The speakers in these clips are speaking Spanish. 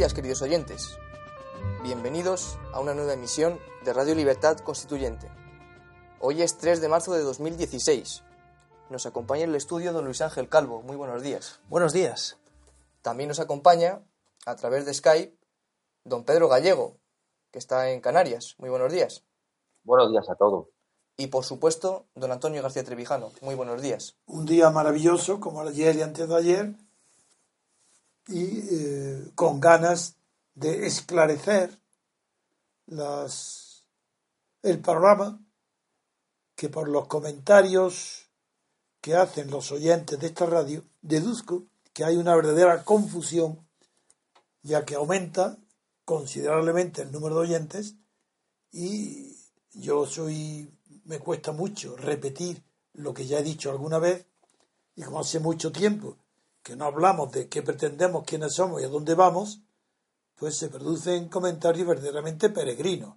Días, queridos oyentes. Bienvenidos a una nueva emisión de Radio Libertad Constituyente. Hoy es 3 de marzo de 2016. Nos acompaña en el estudio don Luis Ángel Calvo. Muy buenos días. Buenos días. También nos acompaña, a través de Skype, don Pedro Gallego, que está en Canarias. Muy buenos días. Buenos días a todos. Y por supuesto, don Antonio García Trevijano. Muy buenos días. un día maravilloso como ayer y antes de ayer y eh, con ganas de esclarecer las, el programa que por los comentarios que hacen los oyentes de esta radio deduzco que hay una verdadera confusión ya que aumenta considerablemente el número de oyentes y yo soy me cuesta mucho repetir lo que ya he dicho alguna vez y como hace mucho tiempo que no hablamos de qué pretendemos, quiénes somos y a dónde vamos, pues se producen comentarios verdaderamente peregrinos.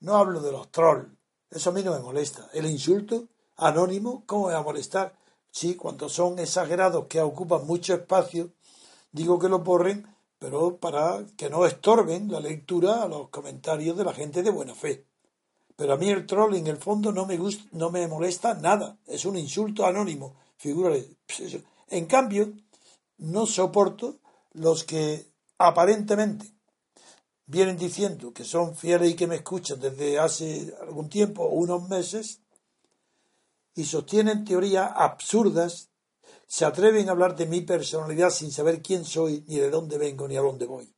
No hablo de los trolls, eso a mí no me molesta. El insulto anónimo, ¿cómo me va a molestar? Sí, cuando son exagerados que ocupan mucho espacio, digo que lo borren, pero para que no estorben la lectura a los comentarios de la gente de buena fe. Pero a mí el troll en el fondo no me gusta, no me molesta nada. Es un insulto anónimo. Figúrate. En cambio, no soporto los que aparentemente vienen diciendo que son fieles y que me escuchan desde hace algún tiempo, unos meses, y sostienen teorías absurdas, se atreven a hablar de mi personalidad sin saber quién soy, ni de dónde vengo, ni a dónde voy.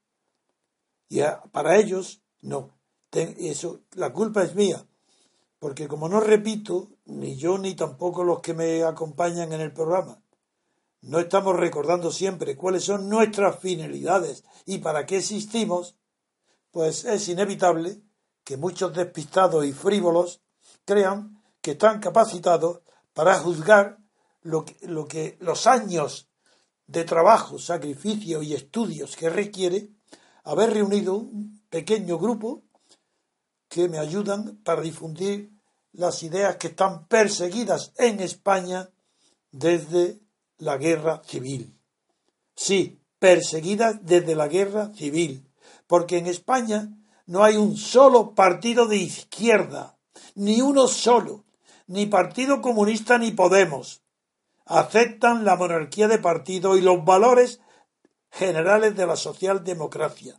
Y para ellos, no. Ten- eso, la culpa es mía, porque como no repito, ni yo ni tampoco los que me acompañan en el programa, no estamos recordando siempre cuáles son nuestras finalidades y para qué existimos, pues es inevitable que muchos despistados y frívolos crean que están capacitados para juzgar lo que, lo que los años de trabajo, sacrificio y estudios que requiere haber reunido un pequeño grupo que me ayudan para difundir las ideas que están perseguidas en España desde la guerra civil. Sí, perseguidas desde la guerra civil, porque en España no hay un solo partido de izquierda, ni uno solo, ni Partido Comunista ni Podemos. Aceptan la monarquía de partido y los valores generales de la socialdemocracia.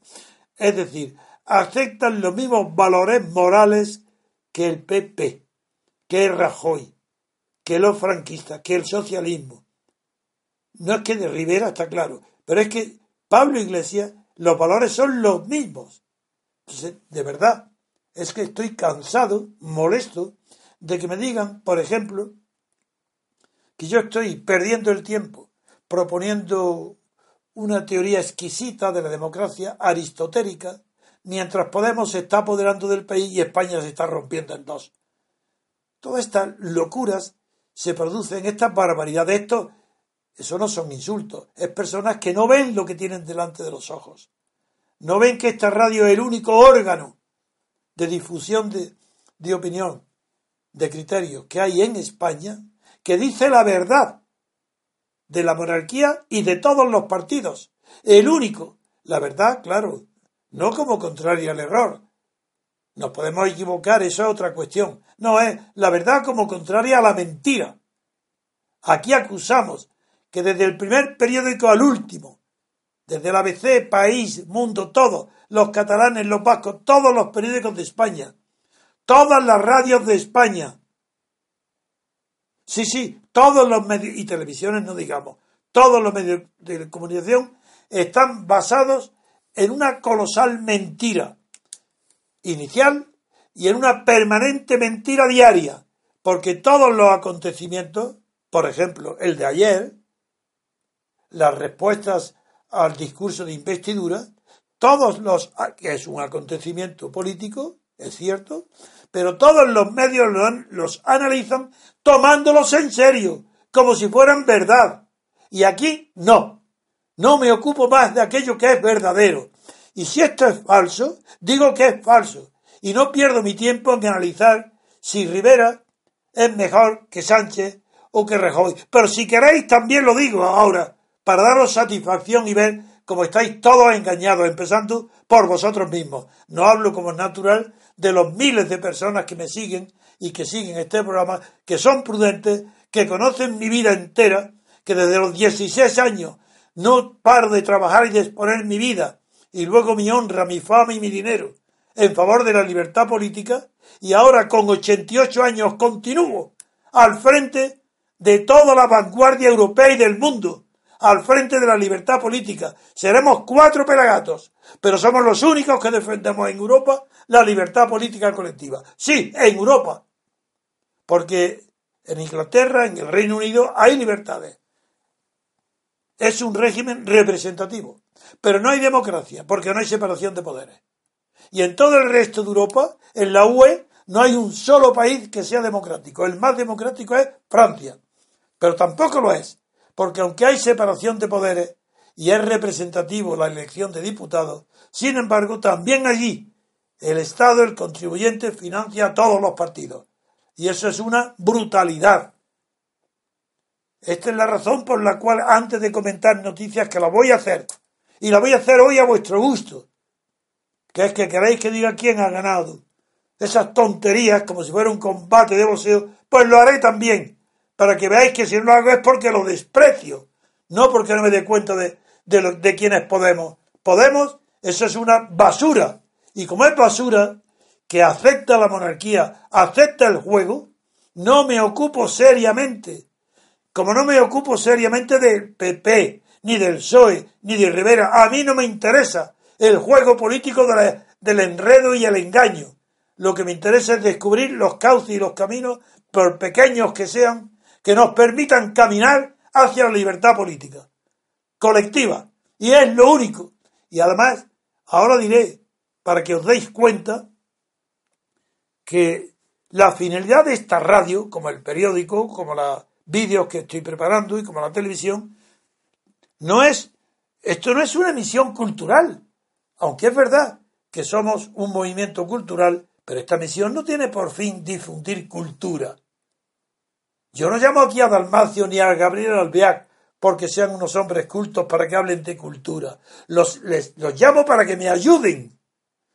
Es decir, aceptan los mismos valores morales que el PP, que el Rajoy, que los franquistas, que el socialismo. No es que de Rivera está claro, pero es que Pablo Iglesias, los valores son los mismos. Entonces, de verdad, es que estoy cansado, molesto, de que me digan, por ejemplo, que yo estoy perdiendo el tiempo proponiendo una teoría exquisita de la democracia aristotélica, mientras Podemos se está apoderando del país y España se está rompiendo en dos. Todas estas locuras se producen, estas barbaridades, esto, eso no son insultos, es personas que no ven lo que tienen delante de los ojos. No ven que esta radio es el único órgano de difusión de, opinión, de criterios que hay en España, que dice la verdad de la monarquía y de todos los partidos. El único, la verdad, claro, no como contraria al error. Nos podemos equivocar, eso es otra cuestión. No es la verdad como contraria a la mentira. Aquí acusamos que desde el primer periódico al último, desde el ABC, País, Mundo, todo, los catalanes, los vascos, todos los periódicos de España, todas las radios de España. Sí, sí, todos los medios, y televisiones no digamos, todos los medios de comunicación están basados en una colosal mentira inicial y en una permanente mentira diaria, porque todos los acontecimientos, por ejemplo, el de ayer, las respuestas al discurso de investidura, todos los, que es un acontecimiento político, es cierto, pero todos los medios los analizan tomándolos en serio, como si fueran verdad. Y aquí no. No me ocupo más de aquello que es verdadero. Y si esto es falso, digo que es falso. Y no pierdo mi tiempo en analizar si Rivera es mejor que Sánchez o que Rajoy. Pero si queréis, también lo digo ahora, para daros satisfacción y ver cómo estáis todos engañados, empezando por vosotros mismos. No hablo como natural de los miles de personas que me siguen y que siguen este programa, que son prudentes, que conocen mi vida entera, que desde los 16 años no paro de trabajar y de exponer mi vida y luego mi honra, mi fama y mi dinero en favor de la libertad política y ahora con 88 años continúo al frente de toda la vanguardia europea y del mundo, al frente de la libertad política. Seremos cuatro pelagatos, pero somos los únicos que defendemos en Europa la libertad política colectiva. Sí, en Europa. Porque en Inglaterra, en el Reino Unido, hay libertades. Es un régimen representativo. Pero no hay democracia, porque no hay separación de poderes. Y en todo el resto de Europa, en la UE, no hay un solo país que sea democrático. El más democrático es Francia. Pero tampoco lo es, porque aunque hay separación de poderes y es representativo la elección de diputados, sin embargo, también allí el Estado, el contribuyente, financia a todos los partidos. Y eso es una brutalidad. Esta es la razón por la cual, antes de comentar noticias, que la voy a hacer, y la voy a hacer hoy a vuestro gusto, que es que queréis que diga quién ha ganado. Esas tonterías, como si fuera un combate de boxeo, pues lo haré también, para que veáis que si no lo hago es porque lo desprecio, no porque no me dé cuenta de, de, de quién es Podemos. Podemos, eso es una basura. Y como es basura, que acepta la monarquía, acepta el juego, no me ocupo seriamente. Como no me ocupo seriamente del PP, ni del PSOE, ni de Rivera, a mí no me interesa el juego político del enredo y el engaño. Lo que me interesa es descubrir los cauces y los caminos, por pequeños que sean, que nos permitan caminar hacia la libertad política colectiva. Y es lo único. Y además, ahora diré, para que os deis cuenta, que la finalidad de esta radio, como el periódico, como los vídeos que estoy preparando y como la televisión, no es, esto no es una misión cultural, aunque es verdad que somos un movimiento cultural, pero esta misión no tiene por fin difundir cultura. Yo no llamo aquí a Dalmacio ni a Gabriel Albiac porque sean unos hombres cultos para que hablen de cultura. Los, llamo para que me ayuden,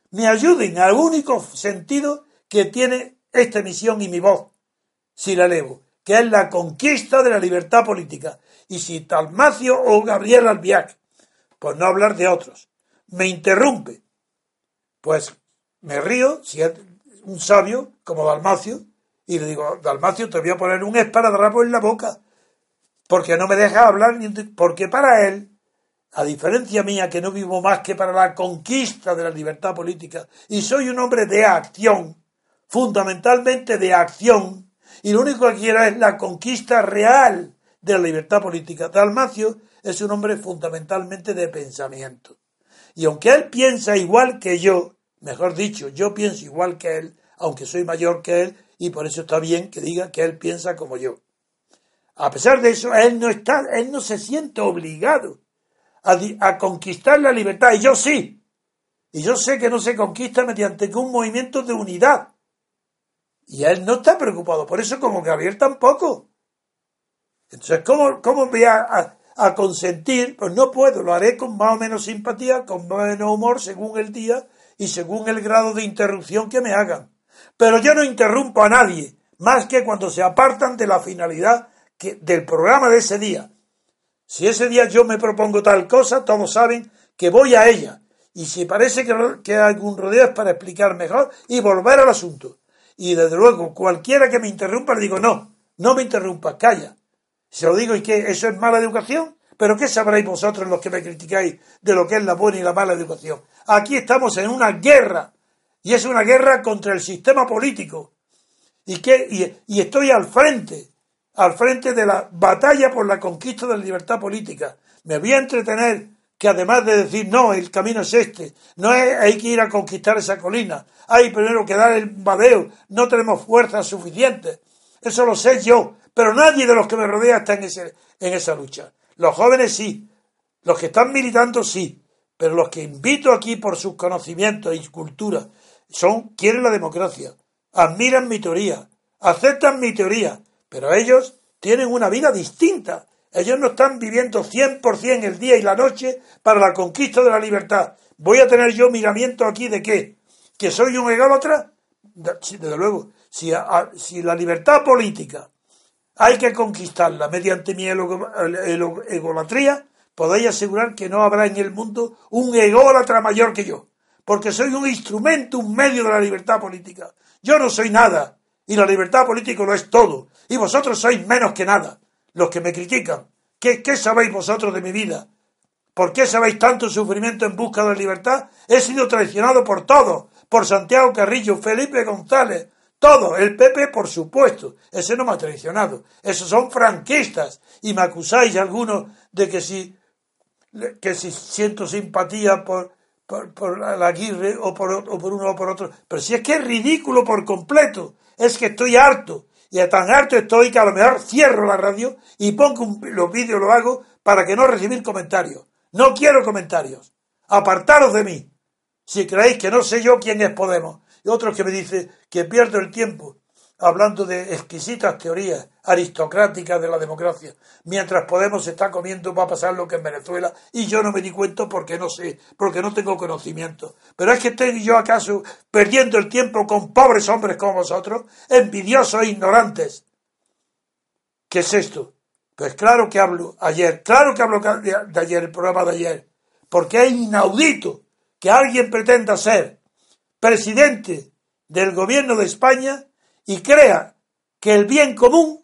me ayuden al único sentido que tiene esta misión y mi voz, si la elevo, que es la conquista de la libertad política. Y si Dalmacio o Gabriel Albiac, por no hablar de otros, me interrumpe, pues me río si es un sabio como Dalmacio y le digo, Dalmacio, te voy a poner un esparadrapo en la boca porque no me deja hablar, porque para él, a diferencia mía que no vivo más que para la conquista de la libertad política y soy un hombre de acción, fundamentalmente de acción, y lo único que quiero es la conquista real de la libertad política. Dalmacio es un hombre fundamentalmente de pensamiento. Y aunque él piensa igual que yo, mejor dicho, yo pienso igual que él, aunque soy mayor que él, y por eso está bien que diga que él piensa como yo. A pesar de eso, él no está, él no se siente obligado a, a conquistar la libertad, y yo sí. Y yo sé que no se conquista mediante un movimiento de unidad, y él no está preocupado por eso, como Gabriel tampoco. Entonces, ¿cómo, cómo voy a, a, consentir? Pues no puedo, lo haré con más o menos simpatía, con más o menos humor, según el día y según el grado de interrupción que me hagan. Pero yo no interrumpo a nadie, más que cuando se apartan de la finalidad que, del programa de ese día. Si ese día yo me propongo tal cosa, todos saben que voy a ella. Y si parece que, que hay algún rodeo es para explicar mejor y volver al asunto. Y desde luego, cualquiera que me interrumpa, le digo, no, no me interrumpas, calla. Se lo digo, ¿y qué? ¿Eso es mala educación? ¿Pero qué sabréis vosotros los que me criticáis de lo que es la buena y la mala educación? Aquí estamos en una guerra, y es una guerra contra el sistema político. Y, que, y estoy al frente, al frente de la batalla por la conquista de la libertad política. Me voy a entretener que además de decir, no, el camino es este, no es, hay que ir a conquistar esa colina, hay primero que dar el badeo, no tenemos fuerzas suficientes. Eso lo sé yo, pero nadie de los que me rodea está en, ese, en esa lucha. Los jóvenes sí, los que están militando sí, pero los que invito aquí por sus conocimientos y cultura son, quieren la democracia, admiran mi teoría, aceptan mi teoría, pero ellos tienen una vida distinta ellos no están viviendo 100% el día y la noche para la conquista de la libertad. ¿Voy a tener yo miramiento aquí de qué? ¿Que soy un ególatra? Desde luego, si, si la libertad política hay que conquistarla mediante mi egolatría, podéis asegurar que no habrá en el mundo un ególatra mayor que yo, porque soy un instrumento, un medio de la libertad política. Yo no soy nada, y la libertad política lo es todo, y vosotros sois menos que nada los que me critican. ¿Qué, ¿Qué, sabéis vosotros de mi vida? ¿Por qué sabéis tanto sufrimiento en busca de la libertad? He sido traicionado por todos, por Santiago Carrillo, Felipe González, todo, el PP por supuesto, ese no me ha traicionado, esos son franquistas y me acusáis algunos de que si, que si siento simpatía por, por, la Aguirre o por, o por uno o por otro, pero si es que es ridículo por completo, es que estoy harto, y a tan harto estoy que a lo mejor cierro la radio y pongo los vídeos, lo hago para que no recibir comentarios. No quiero comentarios. Apartaros de mí. Si creéis que no sé yo quién es Podemos. Y otros que me dicen que pierdo el tiempo hablando de exquisitas teorías aristocráticas de la democracia, mientras Podemos está comiendo va a pasar lo que en Venezuela y yo no me di cuenta porque no sé, porque no tengo conocimiento. Pero es que estoy yo acaso perdiendo el tiempo con pobres hombres como vosotros, envidiosos e ignorantes. ¿Qué es esto? Pues claro que hablo ayer, claro que hablo de ayer, el programa de ayer, porque es inaudito que alguien pretenda ser presidente del gobierno de España y crea que el bien común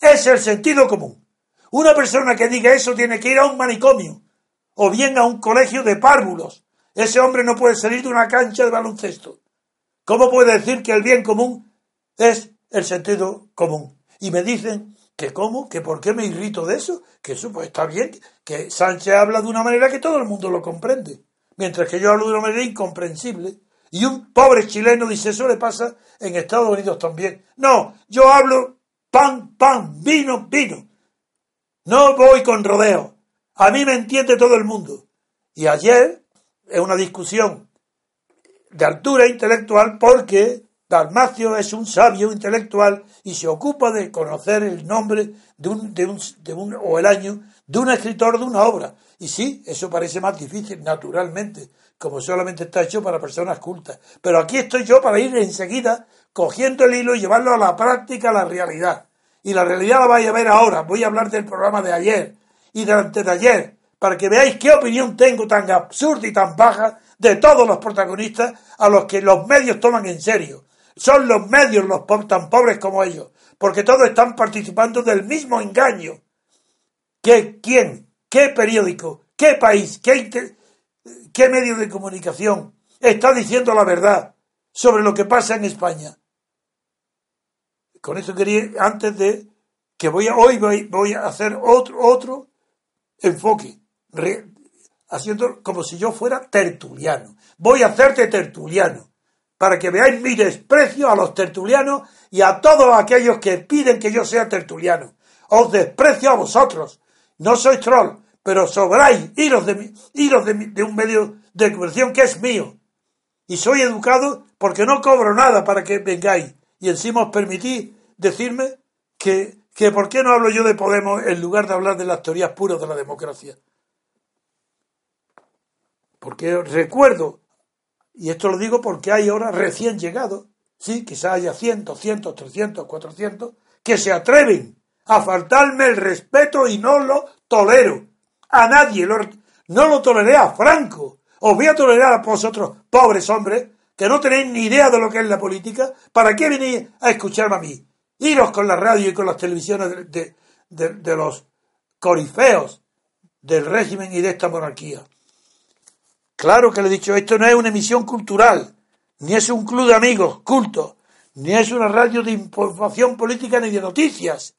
es el sentido común. Una persona que diga eso tiene que ir a un manicomio o bien a un colegio de párvulos. Ese hombre no puede salir de una cancha de baloncesto. ¿Cómo puede decir que el bien común es el sentido común? Y me dicen que cómo, que por qué me irrito de eso, que eso pues está bien, que Sánchez habla de una manera que todo el mundo lo comprende, mientras que yo hablo de una manera incomprensible. Y un pobre chileno dice, eso le pasa en Estados Unidos también. No, yo hablo pan, pan, vino, vino. No voy con rodeo. A mí me entiende todo el mundo. Y ayer es una discusión de altura intelectual porque Dalmacio es un sabio intelectual y se ocupa de conocer el nombre de un, de un, de un, o el año de un escritor de una obra. Y sí, eso parece más difícil, naturalmente, como solamente está hecho para personas cultas. Pero aquí estoy yo para ir enseguida cogiendo el hilo y llevarlo a la práctica, a la realidad. Y la realidad la vais a ver ahora. Voy a hablar del programa de ayer y de antes de ayer, para que veáis qué opinión tengo tan absurda y tan baja de todos los protagonistas a los que los medios toman en serio. Son los medios los tan pobres como ellos, porque todos están participando del mismo engaño. ¿Qué, ¿Quién? ¿Qué periódico? ¿Qué país? ¿Qué, ¿Qué medio de comunicación está diciendo la verdad sobre lo que pasa en España? Con eso quería, antes de que voy a, hoy voy, a hacer otro, otro enfoque, haciendo como si yo fuera tertuliano. Voy a hacerte tertuliano, para que veáis mi desprecio a los tertulianos y a todos aquellos que piden que yo sea tertuliano. Os desprecio a vosotros. No soy troll, pero sobráis hilos de, de, de un medio de comunicación que es mío. Y soy educado porque no cobro nada para que vengáis. Y encima os permitís decirme que, que por qué no hablo yo de Podemos en lugar de hablar de las teorías puras de la democracia. Porque recuerdo, y esto lo digo porque hay ahora recién llegados, sí, quizás haya cientos, cientos, trescientos, cuatrocientos, que se atreven a faltarme el respeto y no lo tolero a nadie, no lo toleré a Franco. Os voy a tolerar a vosotros, pobres hombres, que no tenéis ni idea de lo que es la política, ¿para qué venís a escucharme a mí? Iros con la radio y con las televisiones de, de los corifeos del régimen y de esta monarquía. Claro que le he dicho, esto no es una emisión cultural, ni es un club de amigos, culto, ni es una radio de información política ni de noticias.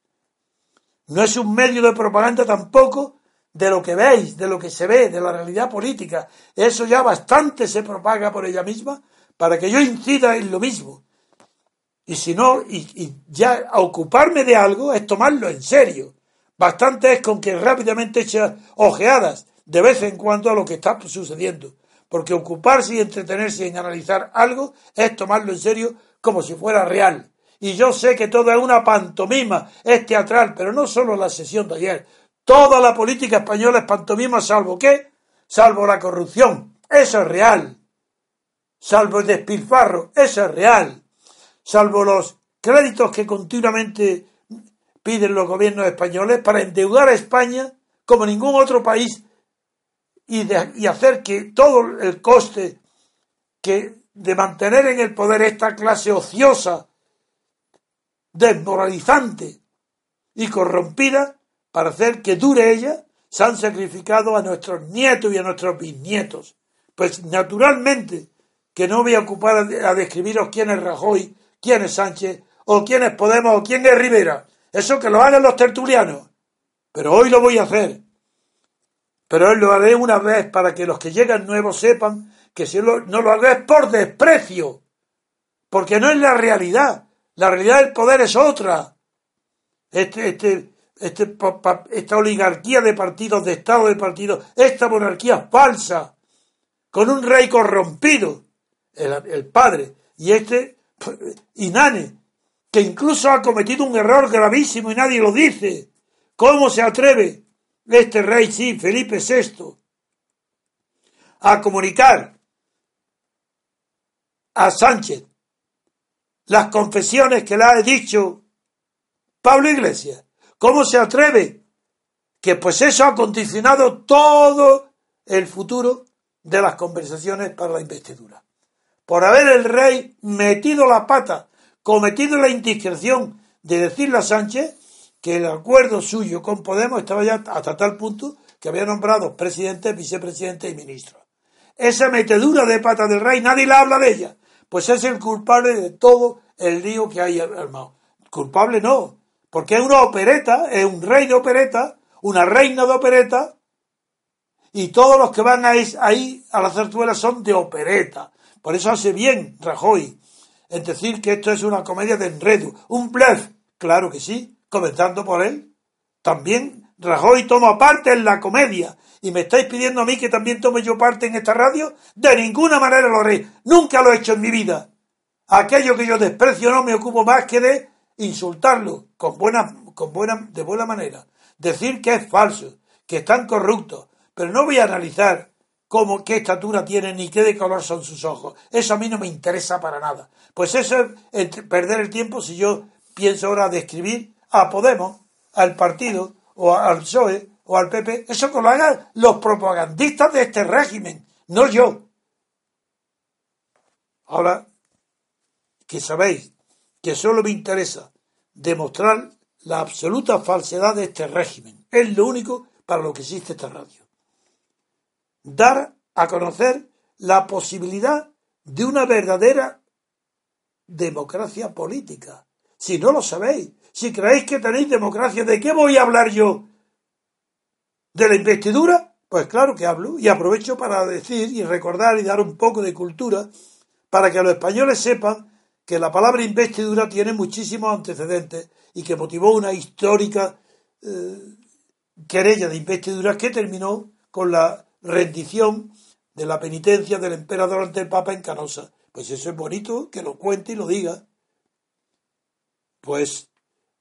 No es un medio de propaganda tampoco de lo que veis, de lo que se ve, de la realidad política. Eso ya bastante se propaga por ella misma para que yo incida en lo mismo. Y si no, y, ya ocuparme de algo es tomarlo en serio. Bastante es con que rápidamente eche ojeadas de vez en cuando a lo que está sucediendo. Porque ocuparse y entretenerse en analizar algo es tomarlo en serio como si fuera real. Y yo sé que todo es una pantomima, es teatral, pero no solo la sesión de ayer. Toda la política española es pantomima, salvo qué? Salvo la corrupción. Eso es real. Salvo el despilfarro. Eso es real. Salvo los créditos que continuamente piden los gobiernos españoles para endeudar a España como ningún otro país y, y hacer que todo el coste que de mantener en el poder esta clase ociosa, desmoralizante y corrompida, para hacer que dure ella, se han sacrificado a nuestros nietos y a nuestros bisnietos. Pues naturalmente que no voy a ocupar a, describiros quién es Rajoy, quién es Sánchez, o quién es Podemos, o quién es Rivera. Eso que lo hagan los tertulianos. Pero hoy lo voy a hacer. Pero hoy lo haré una vez para que los que llegan nuevos sepan que si no lo hagas por desprecio, porque no es la realidad. La realidad del poder es otra. Este, este, este, esta oligarquía de partidos, de Estado de partidos, esta monarquía falsa, con un rey corrompido, el, el padre, y este Inane, que incluso ha cometido un error gravísimo y nadie lo dice. ¿Cómo se atreve este rey, sí, Felipe VI, a comunicar a Sánchez las confesiones que le ha dicho Pablo Iglesias. ¿Cómo se atreve? Que pues eso ha condicionado todo el futuro de las conversaciones para la investidura. Por haber el rey metido la pata, cometido la indiscreción de decirle a Sánchez que el acuerdo suyo con Podemos estaba ya hasta tal punto que había nombrado presidente, vicepresidente y ministro. Esa metedura de pata del rey, nadie le habla de ella pues es el culpable de todo el lío que hay armado. Culpable no, porque es una opereta, es un rey de opereta, una reina de opereta, y todos los que van ahí, a la zarzuela son de opereta. Por eso hace bien Rajoy en decir que esto es una comedia de enredo, un bluff. Claro que sí, comenzando por él. También Rajoy toma parte en la comedia y me estáis pidiendo a mí que también tome yo parte en esta radio, de ninguna manera lo haré. Nunca lo he hecho en mi vida. Aquello que yo desprecio no me ocupo más que de insultarlo con buena, con buena, de buena manera. Decir que es falso, que están corruptos. Pero no voy a analizar cómo, qué estatura tienen ni qué de color son sus ojos. Eso a mí no me interesa para nada. Pues eso es perder el tiempo si yo pienso ahora describir a Podemos, al partido o al PSOE o al PP, eso que lo hagan los propagandistas de este régimen, no yo. Ahora que sabéis que solo me interesa demostrar la absoluta falsedad de este régimen, es lo único para lo que existe esta radio. Dar a conocer la posibilidad de una verdadera democracia política. Si no lo sabéis, si creéis que tenéis democracia, ¿de qué voy a hablar yo de la investidura, pues claro que hablo y aprovecho para decir y recordar y dar un poco de cultura para que los españoles sepan que la palabra investidura tiene muchísimos antecedentes y que motivó una histórica eh, querella de investidura que terminó con la rendición de la penitencia del emperador ante el Papa en Canosa. Pues eso es bonito que lo cuente y lo diga. Pues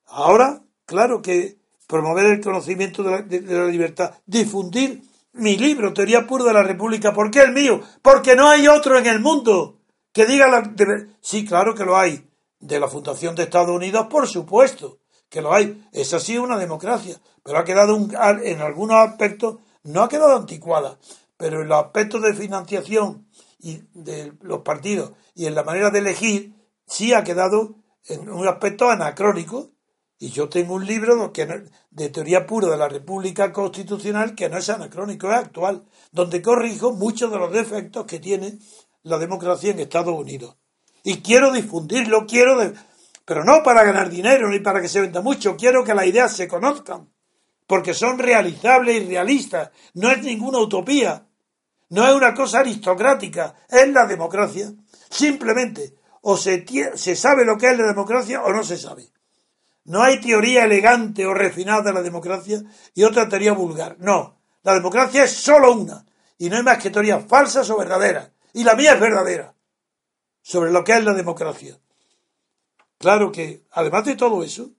ahora, claro que promover el conocimiento de la, libertad, difundir mi libro, Teoría Pura de la República. ¿Por qué el mío? Porque no hay otro en el mundo que diga la... sí, claro que lo hay. De la Fundación de Estados Unidos, por supuesto que lo hay. Es así una democracia, pero ha quedado en algunos aspectos, no ha quedado anticuada, pero en los aspectos de financiación y de los partidos y en la manera de elegir, sí ha quedado en un aspecto anacrónico. Y yo tengo un libro de teoría pura de la República Constitucional que no es anacrónico, es actual, donde corrijo muchos de los defectos que tiene la democracia en Estados Unidos. Y quiero difundirlo, quiero, pero no para ganar dinero ni para que se venda mucho, quiero que las ideas se conozcan, porque son realizables y realistas, no es ninguna utopía, no es una cosa aristocrática, es la democracia. Simplemente, o se, se sabe lo que es la democracia o no se sabe. No hay teoría elegante o refinada de la democracia y otra teoría vulgar. No, la democracia es solo una, y no hay más que teorías falsas o verdaderas. Y la mía es verdadera sobre lo que es la democracia. Claro que, además de todo eso,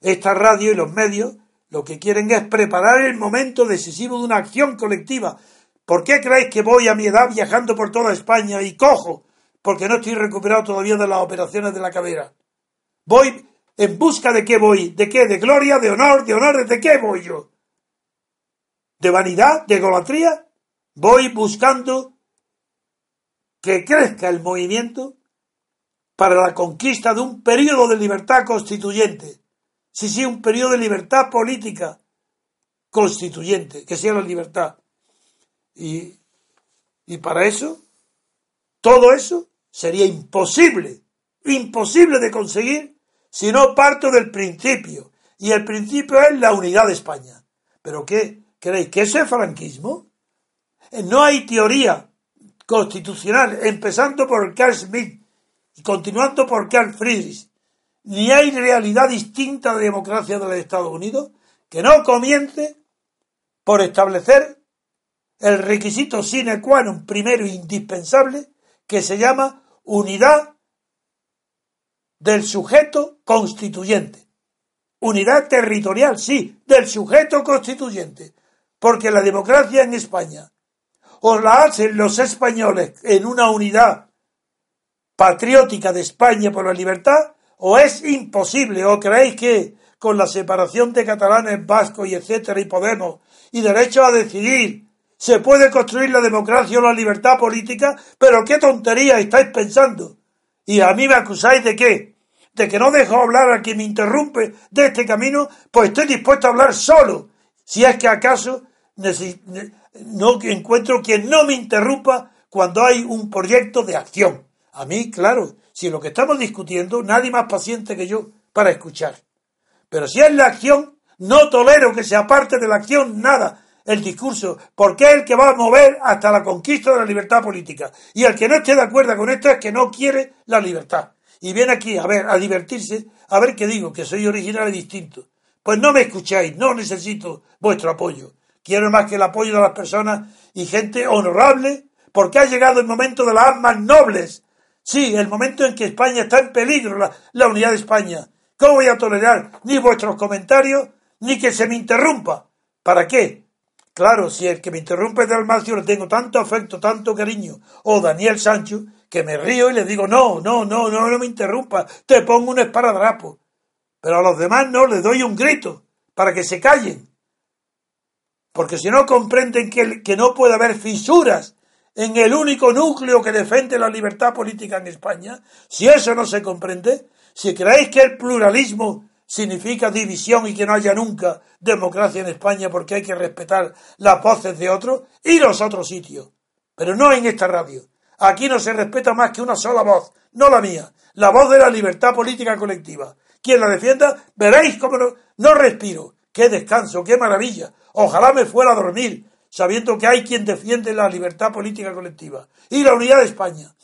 esta radio y los medios lo que quieren es preparar el momento decisivo de una acción colectiva. ¿Por qué creéis que voy a mi edad viajando por toda España y cojo? Porque no estoy recuperado todavía de las operaciones de la cadera. Voy en busca de qué voy, de qué, de gloria, de honor, de honor, ¿de qué voy yo? ¿De vanidad? ¿De egolatría? Voy buscando que crezca el movimiento para la conquista de un periodo de libertad constituyente. Sí, sí, un periodo de libertad política constituyente, que sea la libertad. Y, y para eso, todo eso sería imposible, imposible de conseguir si no parto del principio. Y el principio es la unidad de España. ¿Pero qué? ¿Creéis que eso es franquismo? No hay teoría constitucional, empezando por Carl Schmitt y continuando por Carl Friedrich, ni hay realidad distinta de democracia de los Estados Unidos que no comience por establecer el requisito sine qua non primero indispensable que se llama unidad del sujeto constituyente. Unidad territorial, sí, del sujeto constituyente. Porque la democracia en España o la hacen los españoles en una unidad patriótica de España por la libertad, o es imposible, o creéis que con la separación de catalanes, vascos y etcétera y Podemos y derecho a decidir se puede construir la democracia o la libertad política, pero qué tontería estáis pensando. Y a mí me acusáis de qué? De que no dejo hablar a quien me interrumpe de este camino, pues estoy dispuesto a hablar solo, si es que acaso no encuentro quien no me interrumpa cuando hay un proyecto de acción. A mí, claro, si lo que estamos discutiendo, nadie más paciente que yo para escuchar. Pero si es la acción, no tolero que se aparte de la acción nada el discurso, porque es el que va a mover hasta la conquista de la libertad política. Y el que no esté de acuerdo con esto es que no quiere la libertad. Y viene aquí a ver, a divertirse, a ver qué digo, que soy original y distinto. Pues no me escucháis, no necesito vuestro apoyo. Quiero más que el apoyo de las personas y gente honorable, porque ha llegado el momento de las armas nobles. Sí, el momento en que España está en peligro, la, unidad de España. ¿Cómo voy a tolerar ni vuestros comentarios, ni que se me interrumpa? ¿Para qué? Claro, si el que me interrumpe es de Almacio le tengo tanto afecto, tanto cariño, o Daniel Sancho, que me río y le digo, no, no, no, no, no me interrumpa, te pongo un esparadrapo. Pero a los demás no, les doy un grito, para que se callen. Porque si no comprenden que, no puede haber fisuras en el único núcleo que defiende la libertad política en España, si eso no se comprende, si creéis que el pluralismo significa división y que no haya nunca democracia en España porque hay que respetar las voces de otros, y los otros sitios. Pero no en esta radio. Aquí no se respeta más que una sola voz, no la mía, la voz de la libertad política colectiva. Quien la defienda, veréis cómo no, no respiro. Qué descanso, qué maravilla. Ojalá me fuera a dormir sabiendo que hay quien defiende la libertad política colectiva y la unidad de España.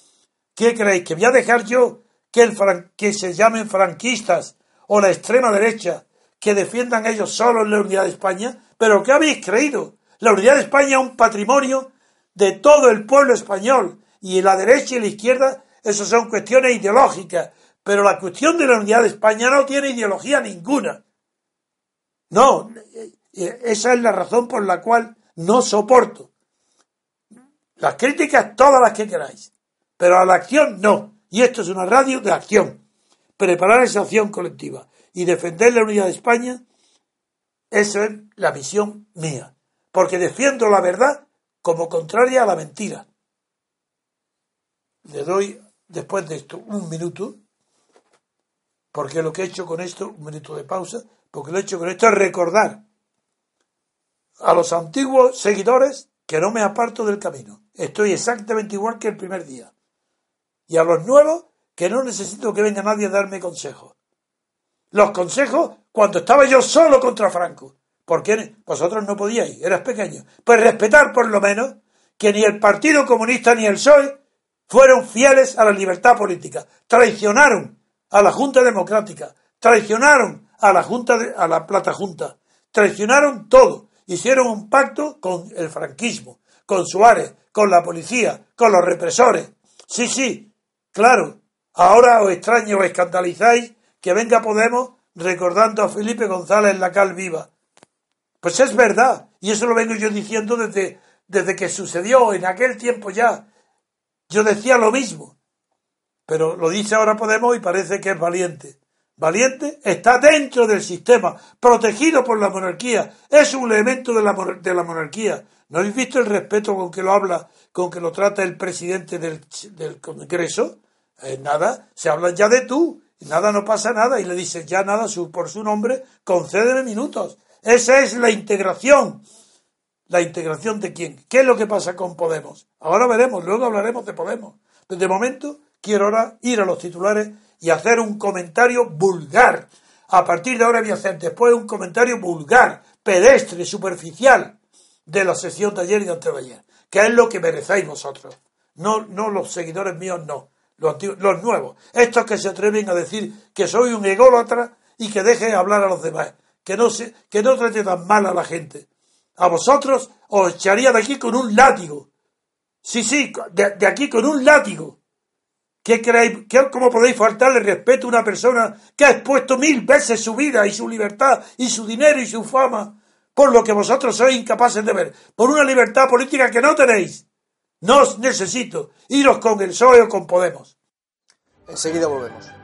¿Qué creéis? ¿Que voy a dejar yo que, que se llamen franquistas o la extrema derecha que defiendan ellos solos la unidad de España? ¿Pero qué habéis creído? La unidad de España es un patrimonio de todo el pueblo español y la derecha y la izquierda, eso son cuestiones ideológicas, pero la cuestión de la unidad de España no tiene ideología ninguna. No, esa es la razón por la cual no soporto. Las críticas, todas las que queráis, pero a la acción no. Y esto es una radio de acción. Preparar esa acción colectiva y defender la unidad de España, esa es la misión mía. Porque defiendo la verdad como contraria a la mentira. Le doy, después de esto, un minuto, porque lo que he hecho con esto, un minuto de pausa, porque lo he hecho con esto es recordar a los antiguos seguidores que no me aparto del camino. Estoy exactamente igual que el primer día. Y a los nuevos que no necesito que venga nadie a darme consejos. Los consejos cuando estaba yo solo contra Franco. Porque vosotros no podíais, eras pequeño. Pues respetar por lo menos que ni el Partido Comunista ni el PSOE fueron fieles a la libertad política. Traicionaron a la Junta Democrática, traicionaron a la Junta a la Plata Junta, traicionaron todo. Hicieron un pacto con el franquismo, con Suárez, con la policía, con los represores. Sí, sí, claro. Ahora os extraño, os escandalizáis que venga Podemos recordando a Felipe González la cal viva. Pues es verdad, y eso lo vengo yo diciendo desde, desde que sucedió en aquel tiempo ya. Yo decía lo mismo, pero lo dice ahora Podemos y parece que es valiente. Valiente está dentro del sistema, protegido por la monarquía, es un elemento de la, de la monarquía. ¿No habéis visto el respeto con que lo habla, con que lo trata el presidente del, del Congreso? Eh, nada, se hablan ya de tú, nada, no pasa nada, y le dice ya nada por su nombre, concédeme minutos. Esa es la integración. ¿La integración de quién? ¿Qué es lo que pasa con Podemos? Ahora veremos, luego hablaremos de Podemos. Pero de momento quiero ahora ir a los titulares y hacer un comentario vulgar. A partir de ahora voy a hacer después un comentario vulgar, pedestre, superficial de la sesión de ayer y de antes de ayer, que es lo que merecéis vosotros. No, no los seguidores míos, no los, nuevos, estos que se atreven a decir que soy un ególatra y que deje hablar a los demás, que no, se, que no trate tan mal a la gente. A vosotros os echaría de aquí con un látigo. Sí, sí, de, aquí con un látigo. ¿Qué creéis? ¿Cómo podéis faltarle respeto a una persona que ha expuesto mil veces su vida y su libertad y su dinero y su fama por lo que vosotros sois incapaces de ver? Por una libertad política que no tenéis. No os necesito. Iros con el PSOE o con Podemos. Enseguida volvemos.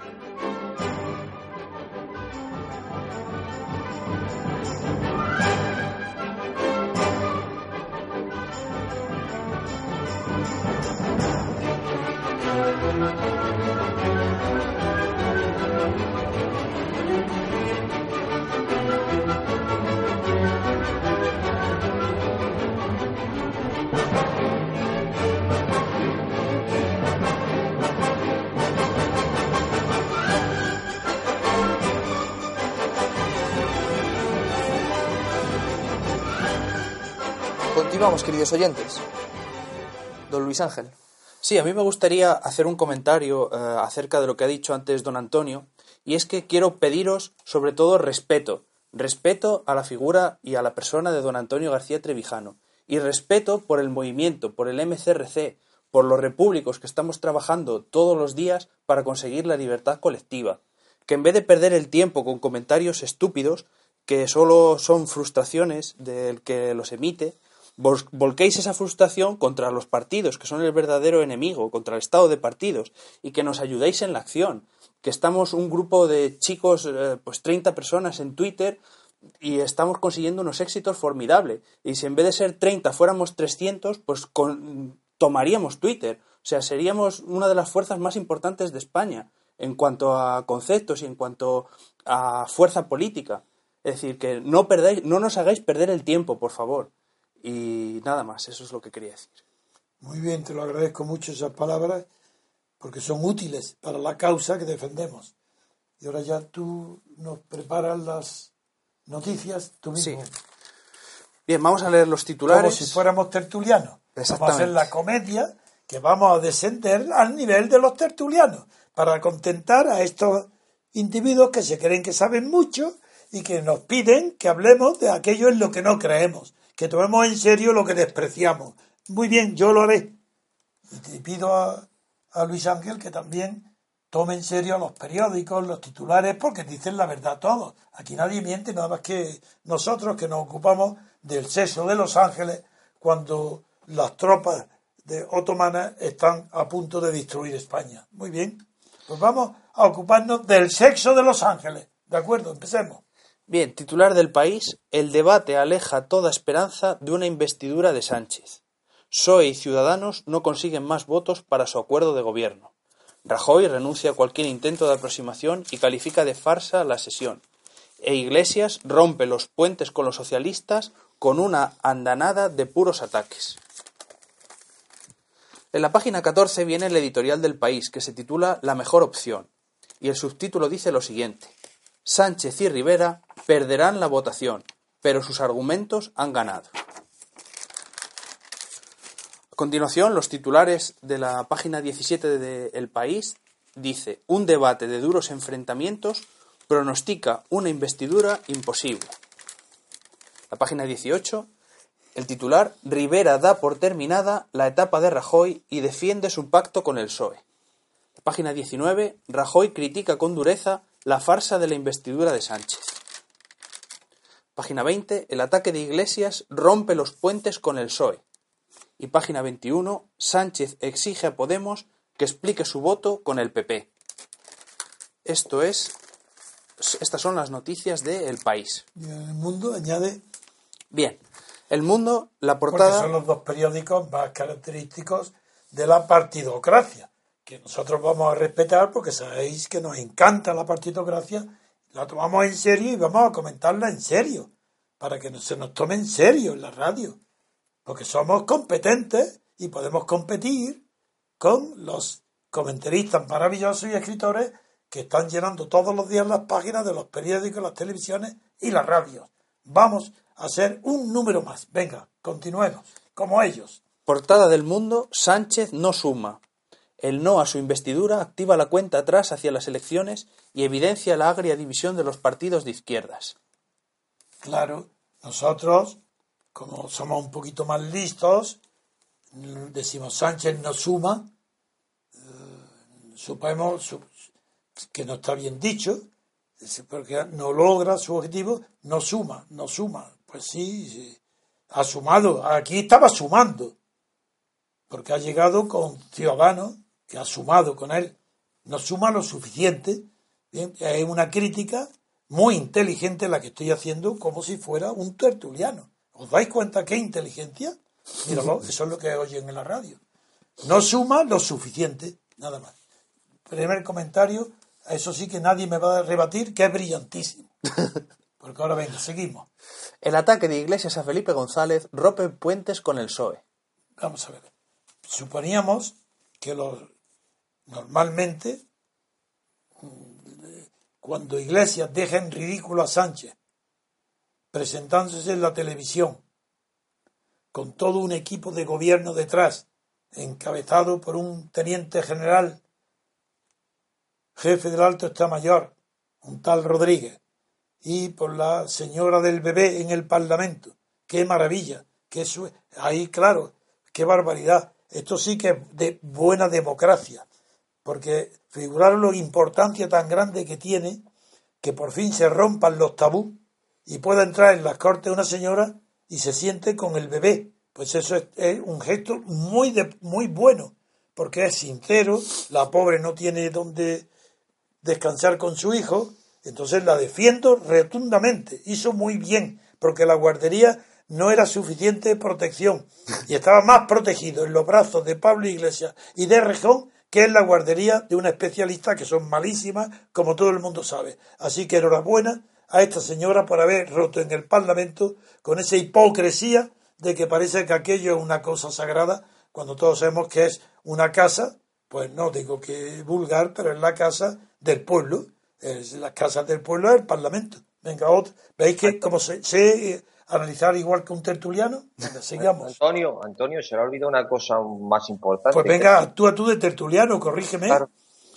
Continuamos, queridos oyentes. Don Luis Ángel. Sí, a mí me gustaría hacer un comentario eh, acerca de lo que ha dicho antes don Antonio, y es que quiero pediros sobre todo respeto, respeto a la figura y a la persona de don Antonio García Trevijano, y respeto por el movimiento, por el MCRC, por los repúblicos que estamos trabajando todos los días para conseguir la libertad colectiva, que en vez de perder el tiempo con comentarios estúpidos, que solo son frustraciones del que los emite, volquéis esa frustración contra los partidos, que son el verdadero enemigo, contra el estado de partidos, y que nos ayudéis en la acción, que estamos un grupo de chicos, eh, pues 30 personas en Twitter, y estamos consiguiendo unos éxitos formidables. Y si en vez de ser 30 fuéramos 300, pues tomaríamos Twitter. O sea, seríamos una de las fuerzas más importantes de España en cuanto a conceptos y en cuanto a fuerza política. Es decir, que no perdáis, no nos hagáis perder el tiempo, por favor. Y nada más, eso es lo que quería decir. Muy bien, te lo agradezco mucho esas palabras, porque son útiles para la causa que defendemos. Y ahora ya tú nos preparas las noticias tú mismo. Sí. Bien, vamos a leer los titulares. Como si fuéramos tertulianos. Vamos a hacer la comedia que vamos a descender al nivel de los tertulianos, para contentar a estos individuos que se creen que saben mucho y que nos piden que hablemos de aquello en lo que no creemos que tomemos en serio lo que despreciamos. Muy bien, yo lo haré. Y te pido a, Luis Ángel que también tome en serio los periódicos, los titulares, porque dicen la verdad todos. Aquí nadie miente, nada más que nosotros que nos ocupamos del sexo de Los Ángeles cuando las tropas de otomanas están a punto de destruir España. Muy bien, pues vamos a ocuparnos del sexo de Los Ángeles. ¿De acuerdo? Empecemos. Bien, titular del país, el debate aleja toda esperanza de una investidura de Sánchez. PSOE y Ciudadanos no consiguen más votos para su acuerdo de gobierno. Rajoy renuncia a cualquier intento de aproximación y califica de farsa la sesión. E Iglesias rompe los puentes con los socialistas con una andanada de puros ataques. En la página 14 viene el editorial del país, que se titula La mejor opción, y el subtítulo dice lo siguiente. Sánchez y Rivera perderán la votación, pero sus argumentos han ganado. A continuación, los titulares de la página 17 de El País dice un debate de duros enfrentamientos pronostica una investidura imposible. La página 18, el titular Rivera da por terminada la etapa de Rajoy y defiende su pacto con el PSOE. La página 19, Rajoy critica con dureza la farsa de la investidura de Sánchez. Página 20, el ataque de Iglesias rompe los puentes con el PSOE y página 21, Sánchez exige a Podemos que explique su voto con el PP. Esto es, estas son las noticias de El País. Y el mundo añade. Bien, El Mundo, la portada. Porque son los dos periódicos más característicos de la partidocracia, que nosotros vamos a respetar porque sabéis que nos encanta la partidocracia, la tomamos en serio y vamos a comentarla en serio, para que se nos tome en serio en la radio porque somos competentes y podemos competir con los comentaristas maravillosos y escritores que están llenando todos los días las páginas de los periódicos, las televisiones y las radios. Vamos a hacer un número más. Venga, continuemos, como ellos. Portada del mundo, Sánchez no suma. El no a su investidura activa la cuenta atrás hacia las elecciones y evidencia la agria división de los partidos de izquierdas. Claro, nosotros como somos un poquito más listos, decimos Sánchez no suma, eh, suponemos que no está bien dicho, porque no logra su objetivo, no suma, no suma. Pues sí, ha sumado, aquí estaba sumando, porque ha llegado con Ciudadanos, que ha sumado con él, no suma lo suficiente. Bien, es una crítica muy inteligente la que estoy haciendo, como si fuera un tertuliano ¿Os dais cuenta qué inteligencia? Míralo, eso es lo que oyen en la radio. No suma lo suficiente, nada más. Primer comentario, eso sí que nadie me va a rebatir, que es brillantísimo. Porque ahora venga, seguimos. El ataque de Iglesias a Felipe González rompe puentes con el PSOE. Vamos a ver. Suponíamos que los normalmente cuando Iglesias deja en ridículo a Sánchez presentándose en la televisión, con todo un equipo de gobierno detrás, encabezado por un teniente general, jefe del alto Estado Mayor, un tal Rodríguez, y por la señora del bebé en el Parlamento. ¡Qué maravilla! ¡Qué Ahí, claro, qué barbaridad. Esto sí que es de buena democracia, porque figuraron la importancia tan grande que tiene que por fin se rompan los tabús y pueda entrar en las cortes una señora y se siente con el bebé. Pues eso es, un gesto muy, de, muy bueno, porque es sincero, la pobre no tiene donde descansar con su hijo, entonces la defiendo rotundamente. Hizo muy bien, porque la guardería no era suficiente protección y estaba más protegido en los brazos de Pablo Iglesias y de Rejón que en la guardería de una especialista que son malísimas, como todo el mundo sabe. Así que enhorabuena a esta señora por haber roto en el Parlamento con esa hipocresía de que parece que aquello es una cosa sagrada, cuando todos sabemos que es una casa, pues no digo que vulgar, pero es la casa del pueblo, es la casa del pueblo es el Parlamento. Venga, otro. ¿veis que como sé analizar igual que un tertuliano? Venga, sigamos. Antonio, Antonio, se le ha olvidado una cosa más importante. Pues venga, actúa tú de tertuliano, corrígeme.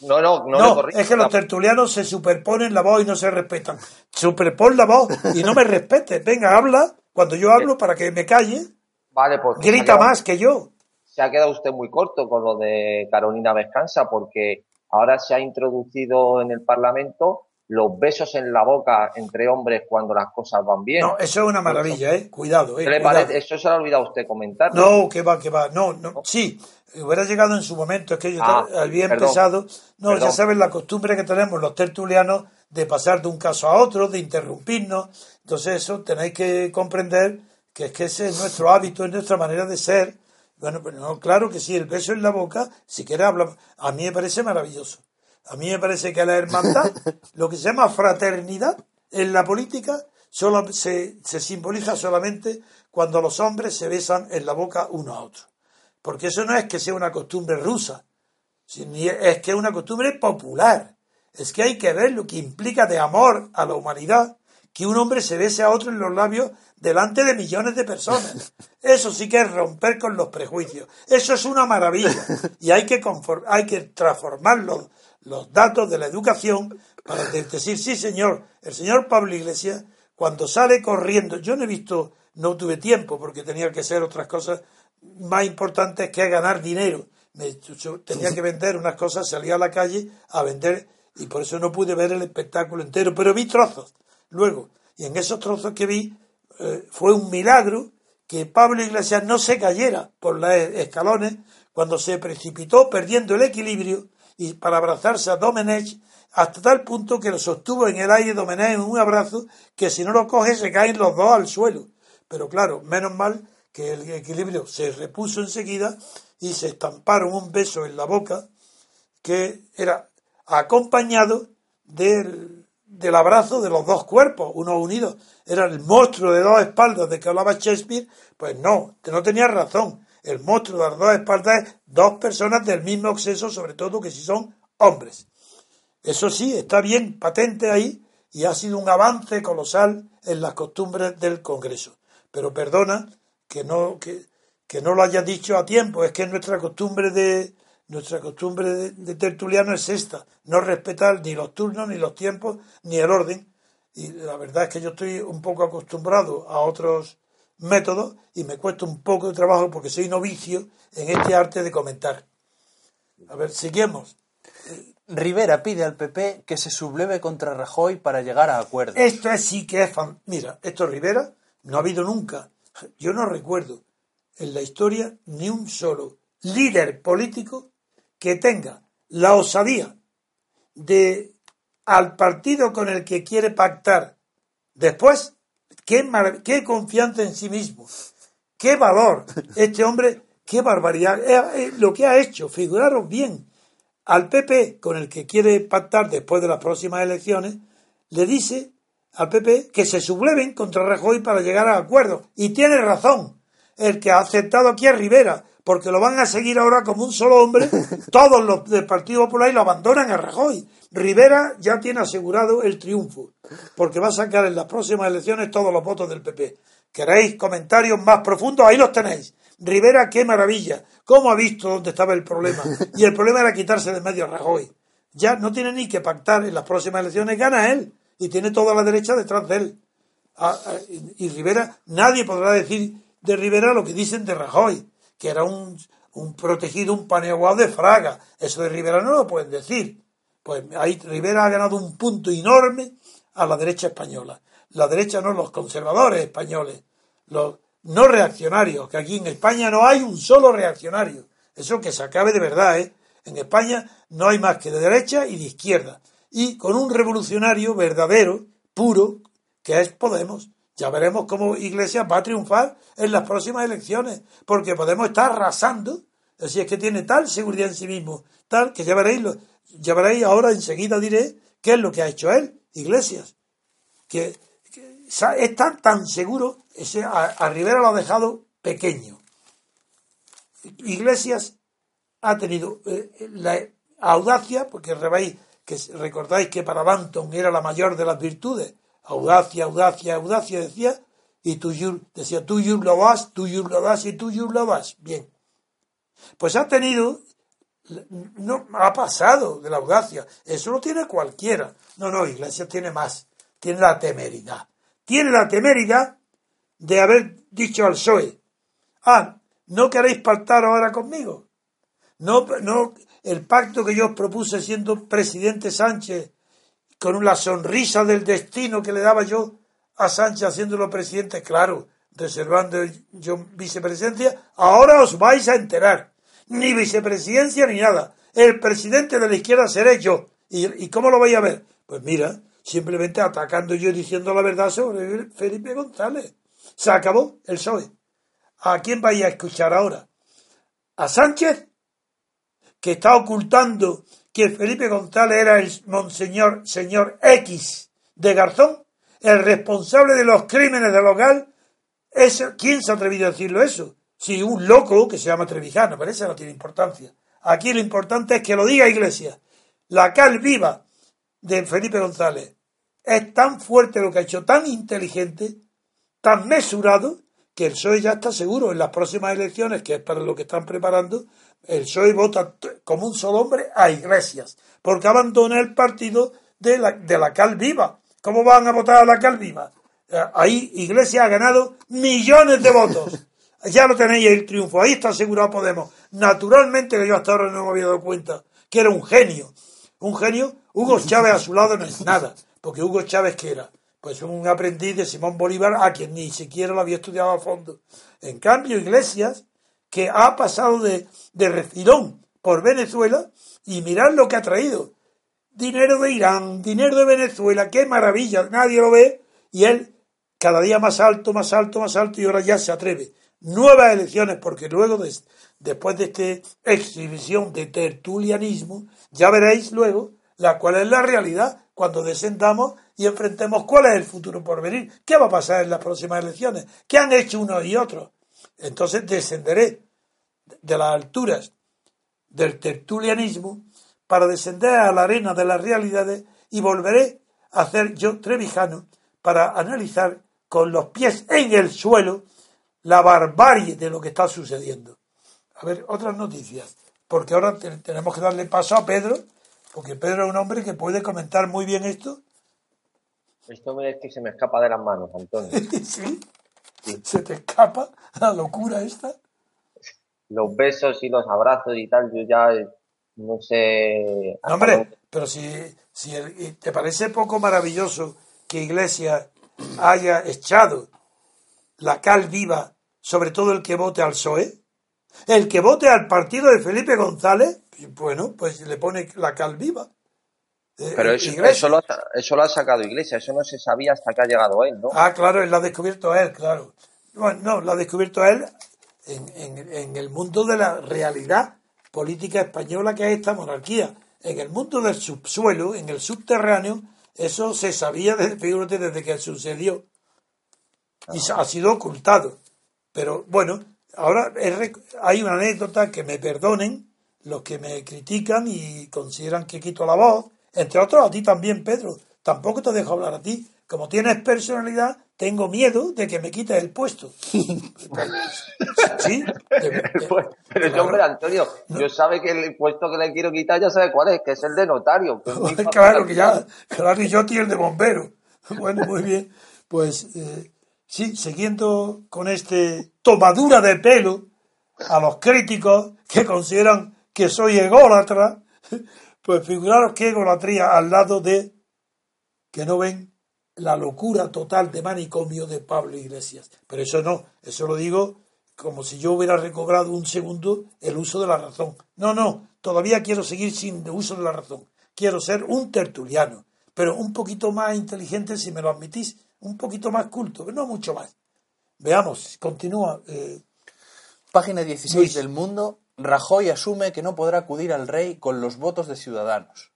No, no, no, no es que los tertulianos se superponen la voz y no se respetan. Superpon la voz y no me respetes. Venga, habla cuando yo hablo para que me calle. Vale, pues. Grita más que yo. Se ha quedado usted muy corto con lo de Carolina Descansa porque ahora se ha introducido en el Parlamento los besos en la boca entre hombres cuando las cosas van bien. No, eso es una maravilla, ¿eh? Cuidado, ¿eh? Eso se lo ha olvidado usted comentar. No, que va, que va. No, no. Sí, hubiera llegado en su momento, es que yo ah, había empezado. No, ya saben la costumbre que tenemos los tertulianos de pasar de un caso a otro, de interrumpirnos. Entonces, eso tenéis que comprender que es que ese es nuestro hábito, es nuestra manera de ser Bueno, pues no, claro que sí, el beso en la boca, si quiere hablar, a mí me parece maravilloso. A mí me parece que la hermandad, lo que se llama fraternidad en la política, solo se, se simboliza solamente cuando los hombres se besan en la boca uno a otro. Porque eso no es que sea una costumbre rusa, es que es una costumbre popular. Es que hay que ver lo que implica de amor a la humanidad que un hombre se bese a otro en los labios delante de millones de personas. Eso sí que es romper con los prejuicios. Eso es una maravilla. Y hay que, hay que transformar los, los datos de la educación para decir, sí, señor, el señor Pablo Iglesias, cuando sale corriendo, yo no he visto, no tuve tiempo porque tenía que ser otras cosas más importantes que ganar dinero. Me, tenía que vender unas cosas, salía a la calle a vender y por eso no pude ver el espectáculo entero, pero vi trozos luego. Y en esos trozos que vi eh, fue un milagro que Pablo Iglesias no se cayera por los escalones cuando se precipitó perdiendo el equilibrio y para abrazarse a Domenech hasta tal punto que lo sostuvo en el aire Domenech en un abrazo que si no lo coge se caen los dos al suelo. Pero claro, menos mal que el equilibrio se repuso enseguida y se estamparon un beso en la boca que era acompañado del, del abrazo de los dos cuerpos, uno unidos. Era el monstruo de dos espaldas de que hablaba Shakespeare. Pues no, no tenía razón. El monstruo de las dos espaldas es dos personas del mismo sexo, sobre todo que si son hombres. Eso sí, está bien patente ahí y ha sido un avance colosal en las costumbres del Congreso. Pero perdona que no, que, que no lo haya dicho a tiempo, es que nuestra costumbre de, nuestra costumbre de, tertuliano es esta, no respetar ni los turnos, ni los tiempos, ni el orden. Y la verdad es que yo estoy un poco acostumbrado a otros métodos y me cuesta un poco de trabajo porque soy novicio en este arte de comentar. A ver, seguimos. Rivera pide al PP que se subleve contra Rajoy para llegar a acuerdos. Esto es sí que es... Mira, esto Rivera no ha habido nunca. Yo no recuerdo en la historia ni un solo líder político que tenga la osadía de al partido con el que quiere pactar después, qué, confianza en sí mismo, qué valor, este hombre, qué barbaridad, eh, eh, lo que ha hecho, figuraros bien, al PP con el que quiere pactar después de las próximas elecciones, le dice al PP que se subleven contra Rajoy para llegar a acuerdo. Y tiene razón. El que ha aceptado aquí es Rivera, porque lo van a seguir ahora como un solo hombre, todos los del Partido Popular y lo abandonan a Rajoy. Rivera ya tiene asegurado el triunfo, porque va a sacar en las próximas elecciones todos los votos del PP. ¿Queréis comentarios más profundos? Ahí los tenéis. Rivera, qué maravilla. ¿Cómo ha visto dónde estaba el problema? Y el problema era quitarse de medio a Rajoy. Ya no tiene ni que pactar en las próximas elecciones, gana él. Y tiene toda la derecha detrás de él. Ah, ah, y Rivera, nadie podrá decir de Rivera lo que dicen de Rajoy que era un, protegido, un paneaguado de Fraga. Eso de Rivera no lo pueden decir. Pues ahí Rivera ha ganado un punto enorme a la derecha española. La derecha no, los conservadores españoles, los no reaccionarios, que aquí en España no hay un solo reaccionario. Eso que se acabe de verdad, ¿eh? En España no hay más que de derecha y de izquierda. Y con un revolucionario verdadero, puro, que es Podemos. Ya veremos cómo Iglesias va a triunfar en las próximas elecciones, porque Podemos estar arrasando, así es que tiene tal seguridad en sí mismo, tal que ya veréis, ya veréis ahora enseguida diré qué es lo que ha hecho él, Iglesias, que, está tan seguro, ese, a, Rivera lo ha dejado pequeño. Iglesias ha tenido eh, la audacia, porque que recordáis que para Banton era la mayor de las virtudes, audacia, audacia, audacia, decía, y tú decía, tú lo vas, tú lo vas y tú lo vas. Bien. Pues ha tenido, no, ha pasado de la audacia. Eso lo tiene cualquiera. No, no, Iglesia tiene más. Tiene la temeridad. Tiene la temeridad de haber dicho al PSOE, ah, ¿no queréis pactar ahora conmigo? No, no, el pacto que yo os propuse siendo presidente Sánchez con la sonrisa del destino que le daba yo a Sánchez haciéndolo presidente, claro, reservando yo vicepresidencia, ahora os vais a enterar. Ni vicepresidencia ni nada. El presidente de la izquierda seré yo. ¿Y, cómo lo vais a ver? Pues mira, simplemente atacando yo y diciendo la verdad sobre Felipe González. Se acabó el PSOE. ¿A quién vais a escuchar ahora? a Sánchez, que está ocultando que Felipe González era el monseñor señor X de Garzón, el responsable de los crímenes del hogar, es, ¿quién se ha atrevido a decirlo eso? Si un loco que se llama Trevijano, pero eso no tiene importancia. Aquí lo importante es que lo diga Iglesias. La cal viva de Felipe González es tan fuerte lo que ha hecho, tan inteligente, tan mesurado, que el PSOE ya está seguro en las próximas elecciones, que es para lo que están preparando, el PSOE vota como un solo hombre a Iglesias, porque abandona el partido de la, de la Cal Viva. ¿Cómo van a votar a la Cal Viva? Eh, ahí Iglesias ha ganado millones de votos. Ya lo tenéis el triunfo, ahí está asegurado Podemos. Naturalmente que yo hasta ahora no me había dado cuenta que era un genio. Un genio, Hugo Chávez a su lado no es nada, porque Hugo Chávez que era pues un aprendiz de Simón Bolívar a quien ni siquiera lo había estudiado a fondo. En cambio, Iglesias, que ha pasado de, de por Venezuela, y mirad lo que ha traído. Dinero de Irán, dinero de Venezuela, qué maravilla, nadie lo ve, y él cada día más alto, más alto, más alto, y ahora ya se atreve. Nuevas elecciones, porque luego, después de esta exhibición de tertulianismo, ya veréis luego la cual es la realidad cuando descendamos y enfrentemos cuál es el futuro por venir, qué va a pasar en las próximas elecciones, qué han hecho unos y otros. Entonces descenderé de las alturas del tertulianismo para descender a la arena de las realidades y volveré a hacer yo trevijano para analizar con los pies en el suelo la barbarie de lo que está sucediendo. A ver, otras noticias, porque ahora tenemos que darle paso a Pedro, porque Pedro es un hombre que puede comentar muy bien esto esto es que se me escapa de las manos, Antonio. ¿Sí? ¿Se te escapa la locura esta? Los besos y los abrazos y tal, yo ya no sé. hombre, pero si, si te parece poco maravilloso que Iglesia haya echado la cal viva sobre todo el que vote al PSOE, el que vote al partido de Felipe González, bueno, pues le pone la cal viva. Eh, Pero eso, eso, lo ha, eso, lo ha, sacado Iglesia, eso no se sabía hasta que ha llegado él, ¿no? Ah, claro, él lo ha descubierto él, claro. Bueno, no, lo ha descubierto él en, en, en, el mundo de la realidad política española que es esta monarquía. En el mundo del subsuelo, en el subterráneo, eso se sabía desde, desde que sucedió. Y ha sido ocultado. Pero bueno, ahora hay una anécdota que me perdonen los que me critican y consideran que quito la voz entre otros a ti también, Pedro. Tampoco te dejo hablar a ti. Como tienes personalidad, tengo miedo de que me quites el puesto. sí. pero yo, hombre, Antonio, yo sabe que el puesto que le quiero quitar ya sabe cuál es, que es el de notario. claro, que ya, claro, y yo tío el de bombero. Bueno, muy bien. Pues eh, sí, siguiendo con este tomadura de pelo a los críticos que consideran que soy ególatra, pues figuraros qué egolatría al lado de que no ven la locura total de manicomio de Pablo Iglesias. Pero eso no, eso lo digo como si yo hubiera recobrado un segundo el uso de la razón. No, no, todavía quiero seguir sin uso de la razón. Quiero ser un tertuliano, pero un poquito más inteligente, si me lo admitís, un poquito más culto, pero no mucho más. Veamos, continúa. Eh, Página 16 del Mundo, Rajoy asume que no podrá acudir al rey con los votos de Ciudadanos.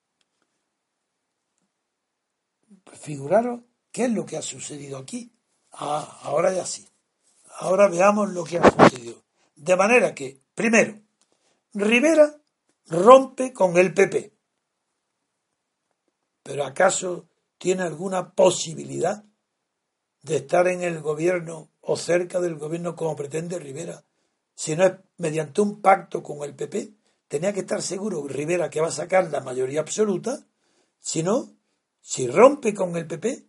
Figuraros qué es lo que ha sucedido aquí. Ah, ahora ya sí. Ahora veamos lo que ha sucedido. De manera que, primero, Rivera rompe con el PP. ¿Pero acaso tiene alguna posibilidad de estar en el gobierno o cerca del gobierno como pretende Rivera si no es mediante un pacto con el PP, tenía que estar seguro Rivera que va a sacar la mayoría absoluta, si no, si rompe con el PP,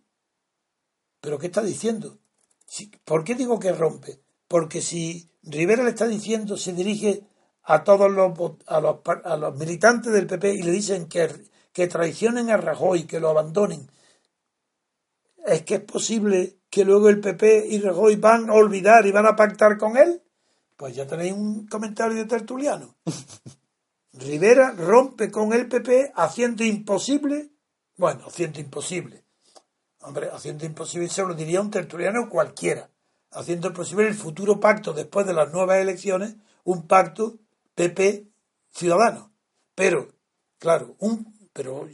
¿pero qué está diciendo? ¿Por qué digo que rompe? Porque si Rivera le está diciendo, se dirige a todos los, a los, a los militantes del PP y le dicen que, que traicionen a Rajoy, que lo abandonen, es que es posible que luego el PP y Rajoy van a olvidar y van a pactar con él. Pues ya tenéis un comentario de Tertuliano. Rivera rompe con el PP haciendo imposible, bueno, haciendo imposible. Hombre, haciendo imposible se lo diría un tertuliano cualquiera. Haciendo imposible el futuro pacto después de las nuevas elecciones, un pacto PP Ciudadanos. Pero, claro, un, pero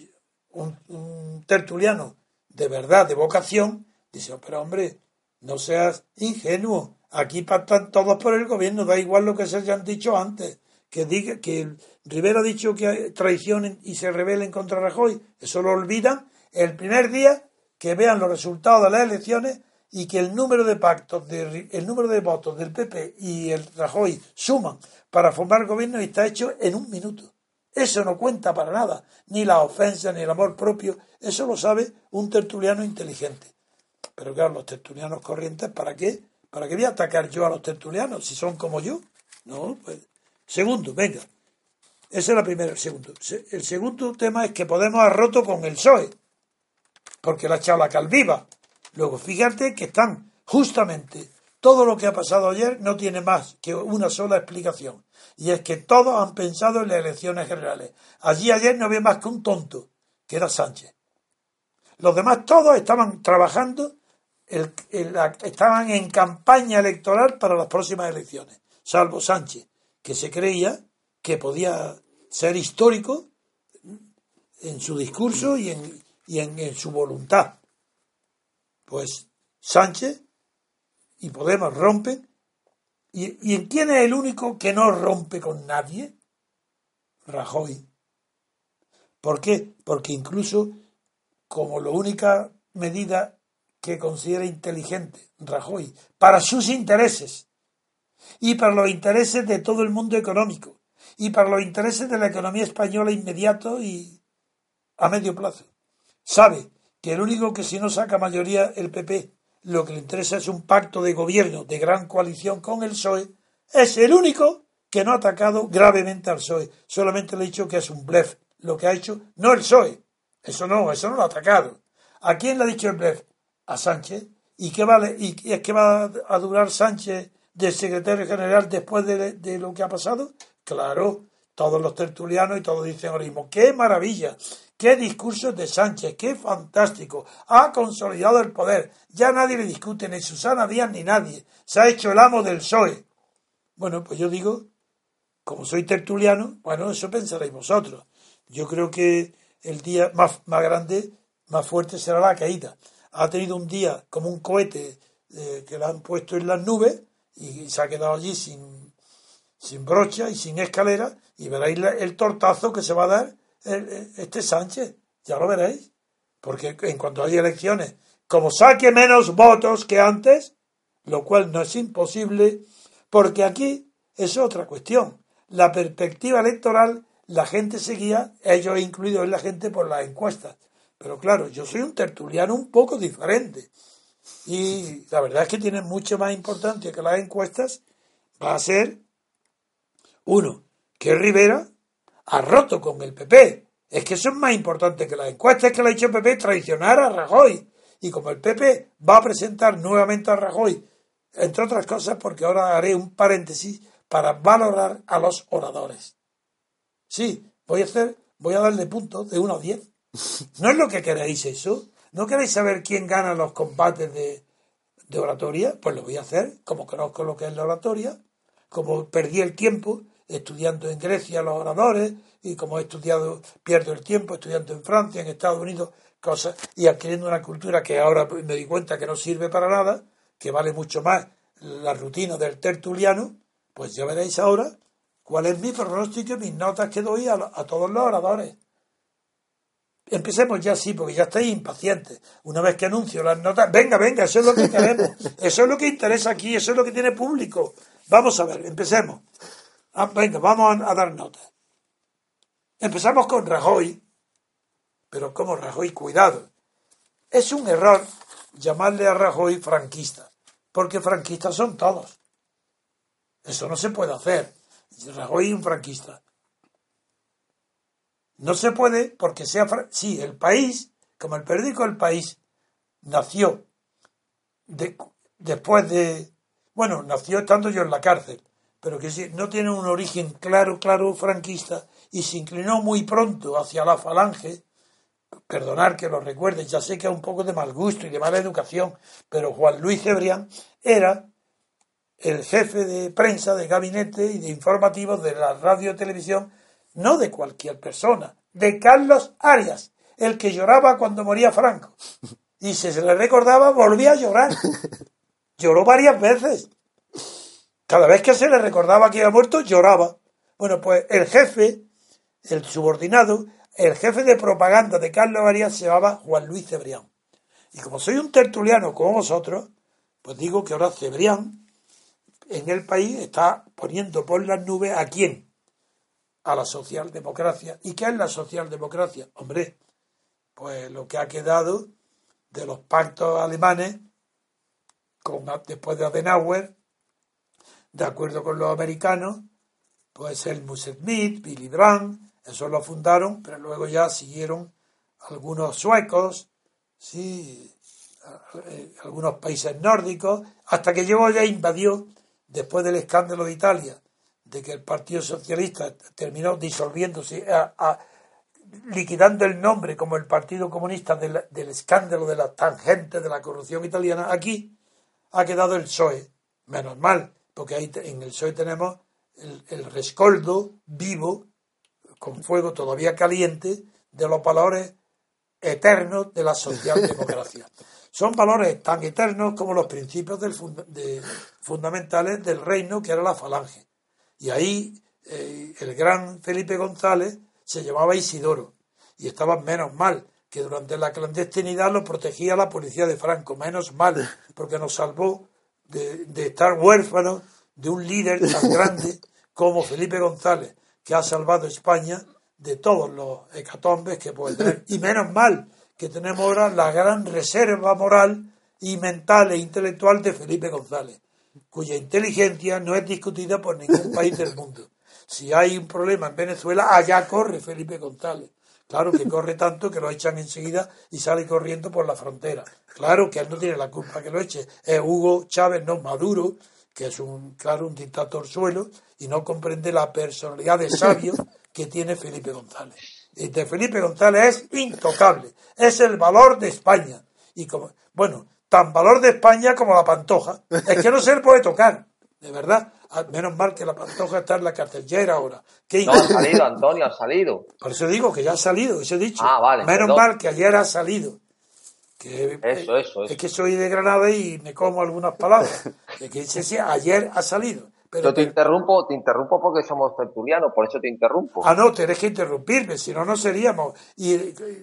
un, tertuliano de verdad, de vocación, dice, pero hombre, no seas ingenuo, aquí pactan todos por el gobierno, da igual lo que se hayan dicho antes, que diga que Rivera ha dicho que traicionen y se rebelen contra Rajoy, eso lo olvidan el primer día que vean los resultados de las elecciones y que el número de pactos, de, el número de votos del PP y el Rajoy suman para formar gobierno y está hecho en un minuto. Eso no cuenta para nada, ni la ofensa, ni el amor propio, eso lo sabe un tertuliano inteligente. Pero claro, los tertulianos corrientes, ¿para qué? ¿Para qué voy a atacar yo a los tertulianos si son como yo? No, pues. Segundo, venga. Ese es la primera. El segundo. El segundo tema es que Podemos ha roto con el PSOE, porque la ha echado la calviva. Luego, fíjate que están justamente todo lo que ha pasado ayer no tiene más que una sola explicación. Y es que todos han pensado en las elecciones generales. Allí ayer no había más que un tonto, que era Sánchez. Los demás todos estaban trabajando, estaban en campaña electoral para las próximas elecciones, salvo Sánchez, que se creía que podía ser histórico en su discurso y en su voluntad. Pues Sánchez y Podemos rompen. ¿Y, ¿Y quién es el único que no rompe con nadie? Rajoy. ¿Por qué? Porque incluso como la única medida que considera inteligente Rajoy para sus intereses y para los intereses de todo el mundo económico y para los intereses de la economía española inmediato y a medio plazo. Sabe que el único que si no saca mayoría el PP lo que le interesa es un pacto de gobierno de gran coalición con el PSOE, es el único que no ha atacado gravemente al PSOE. Solamente le he dicho que es un blef. Lo que ha hecho, no el PSOE. Eso no, eso no lo ha atacado. ¿A quién le ha dicho el blef? A Sánchez. ¿Y qué vale? ¿Y es que va a durar Sánchez de secretario general después de, de lo que ha pasado? Claro, todos los tertulianos y todos dicen ahora mismo, ¡qué maravilla! ¡Qué discurso de Sánchez! ¡Qué fantástico! Ha consolidado el poder. Ya nadie le discute, ni Susana Díaz ni nadie. Se ha hecho el amo del PSOE. Bueno, pues yo digo, como soy tertuliano, bueno, eso pensaréis vosotros. Yo creo que el día más, grande, más fuerte será la caída. Ha tenido un día como un cohete eh, que lo han puesto en las nubes y se ha quedado allí sin, sin brocha y sin escalera y veréis el tortazo que se va a dar este Sánchez, ya lo veréis, porque en cuanto haya elecciones, como saque menos votos que antes, lo cual no es imposible, porque aquí es otra cuestión. La perspectiva electoral, la gente seguía, ellos incluidos en la gente, por las encuestas. Pero claro, yo soy un tertuliano un poco diferente. Y la verdad es que tiene mucho más importancia que las encuestas. Va a ser, uno, que Rivera ha roto con el PP. Es que eso es más importante que las encuestas que le ha hecho el PP traicionar a Rajoy. Y como el PP va a presentar nuevamente a Rajoy, entre otras cosas, porque ahora haré un paréntesis para valorar a los oradores. Sí, voy a hacer, voy a darle puntos de 1 a 10. ¿No es lo que queréis eso? ¿No queréis saber quién gana los combates de, de oratoria? Pues lo voy a hacer, como conozco lo que es la oratoria, como perdí el tiempo estudiando en Grecia los oradores y como he estudiado, pierdo el tiempo estudiando en Francia, en Estados Unidos, cosas, y adquiriendo una cultura que ahora me di cuenta que no sirve para nada, que vale mucho más la rutina del tertuliano, pues ya veréis ahora cuál es mi pronóstico y mis notas que doy a, a todos los oradores. Empecemos ya sí, porque ya estáis impacientes. Una vez que anuncio las notas, venga, venga, eso es lo que queremos, eso es lo que interesa aquí, eso es lo que tiene público. Vamos a ver, empecemos. Ah, venga, vamos a, dar nota. Empezamos con Rajoy, pero como Rajoy, cuidado. Es un error llamarle a Rajoy franquista, porque franquistas son todos. Eso no se puede hacer. Rajoy es un franquista. No se puede porque sea... Sí, el país, como el periódico El País, nació después de... Bueno, nació estando yo en la cárcel pero que no tiene un origen claro, claro, franquista, y se inclinó muy pronto hacia la falange, perdonar que lo recuerde, ya sé que es un poco de mal gusto y de mala educación, pero Juan Luis Cebrián era el jefe de prensa, de gabinete y de informativos de la radio y televisión, no de cualquier persona, de Carlos Arias, el que lloraba cuando moría Franco. Y si se le recordaba, volvía a llorar. Lloró varias veces. Cada vez que se le recordaba que había muerto, lloraba. Bueno, pues el jefe, el subordinado, el jefe de propaganda de Carlos Arias se llamaba Juan Luis Cebrián. Y como soy un tertuliano como vosotros, pues digo que ahora Cebrián en el país está poniendo por las nubes a quién? A la socialdemocracia. ¿Y qué es la socialdemocracia? Hombre, pues lo que ha quedado de los pactos alemanes con, después de Adenauer, de acuerdo con los americanos, pues el Smith, Billy Brandt, eso lo fundaron, pero luego ya siguieron algunos suecos, sí, eh, algunos países nórdicos, hasta que llegó ya invadió, después del escándalo de Italia, de que el Partido Socialista terminó disolviéndose, liquidando el nombre como el Partido Comunista del, escándalo de la tangente de la corrupción italiana, aquí ha quedado el PSOE. Menos mal, porque ahí en el PSOE tenemos el, el rescoldo vivo con fuego todavía caliente de los valores eternos de la socialdemocracia. Son valores tan eternos como los principios del fundamentales del reino que era la falange. Y ahí eh, el gran Felipe González se llamaba Isidoro y estaba menos mal que durante la clandestinidad lo protegía la policía de Franco, menos mal, porque nos salvó de, de estar huérfanos de un líder tan grande como Felipe González, que ha salvado España de todos los hecatombes que puede tener. Y menos mal que tenemos ahora la gran reserva moral y mental e intelectual de Felipe González, cuya inteligencia no es discutida por ningún país del mundo. Si hay un problema en Venezuela, allá corre Felipe González. Claro que corre tanto que lo echan enseguida y sale corriendo por la frontera. Claro que él no tiene la culpa que lo eche. Es Hugo Chávez, no Maduro, que es un, claro, un dictador suelo y no comprende la personalidad de sabio que tiene Felipe González. De Felipe González es intocable, es el valor de España. Y como, bueno, tan valor de España como la pantoja. Es que no se le puede tocar, de verdad. Ah, menos mal que la pantoja está en la cárcel. Ya era ahora. no, ha salido, Antonio, ha salido. Por eso digo que ya ha salido, eso he dicho. Ah, vale. Menos mal que ayer ha salido. Que, eso, eso, Es que soy de Granada y me como algunas palabras. que dice, ayer ha salido. Pero te interrumpo, te interrumpo porque somos tertulianos, por eso te interrumpo. Ah, no, tenés que interrumpirme, si no, no seríamos. Y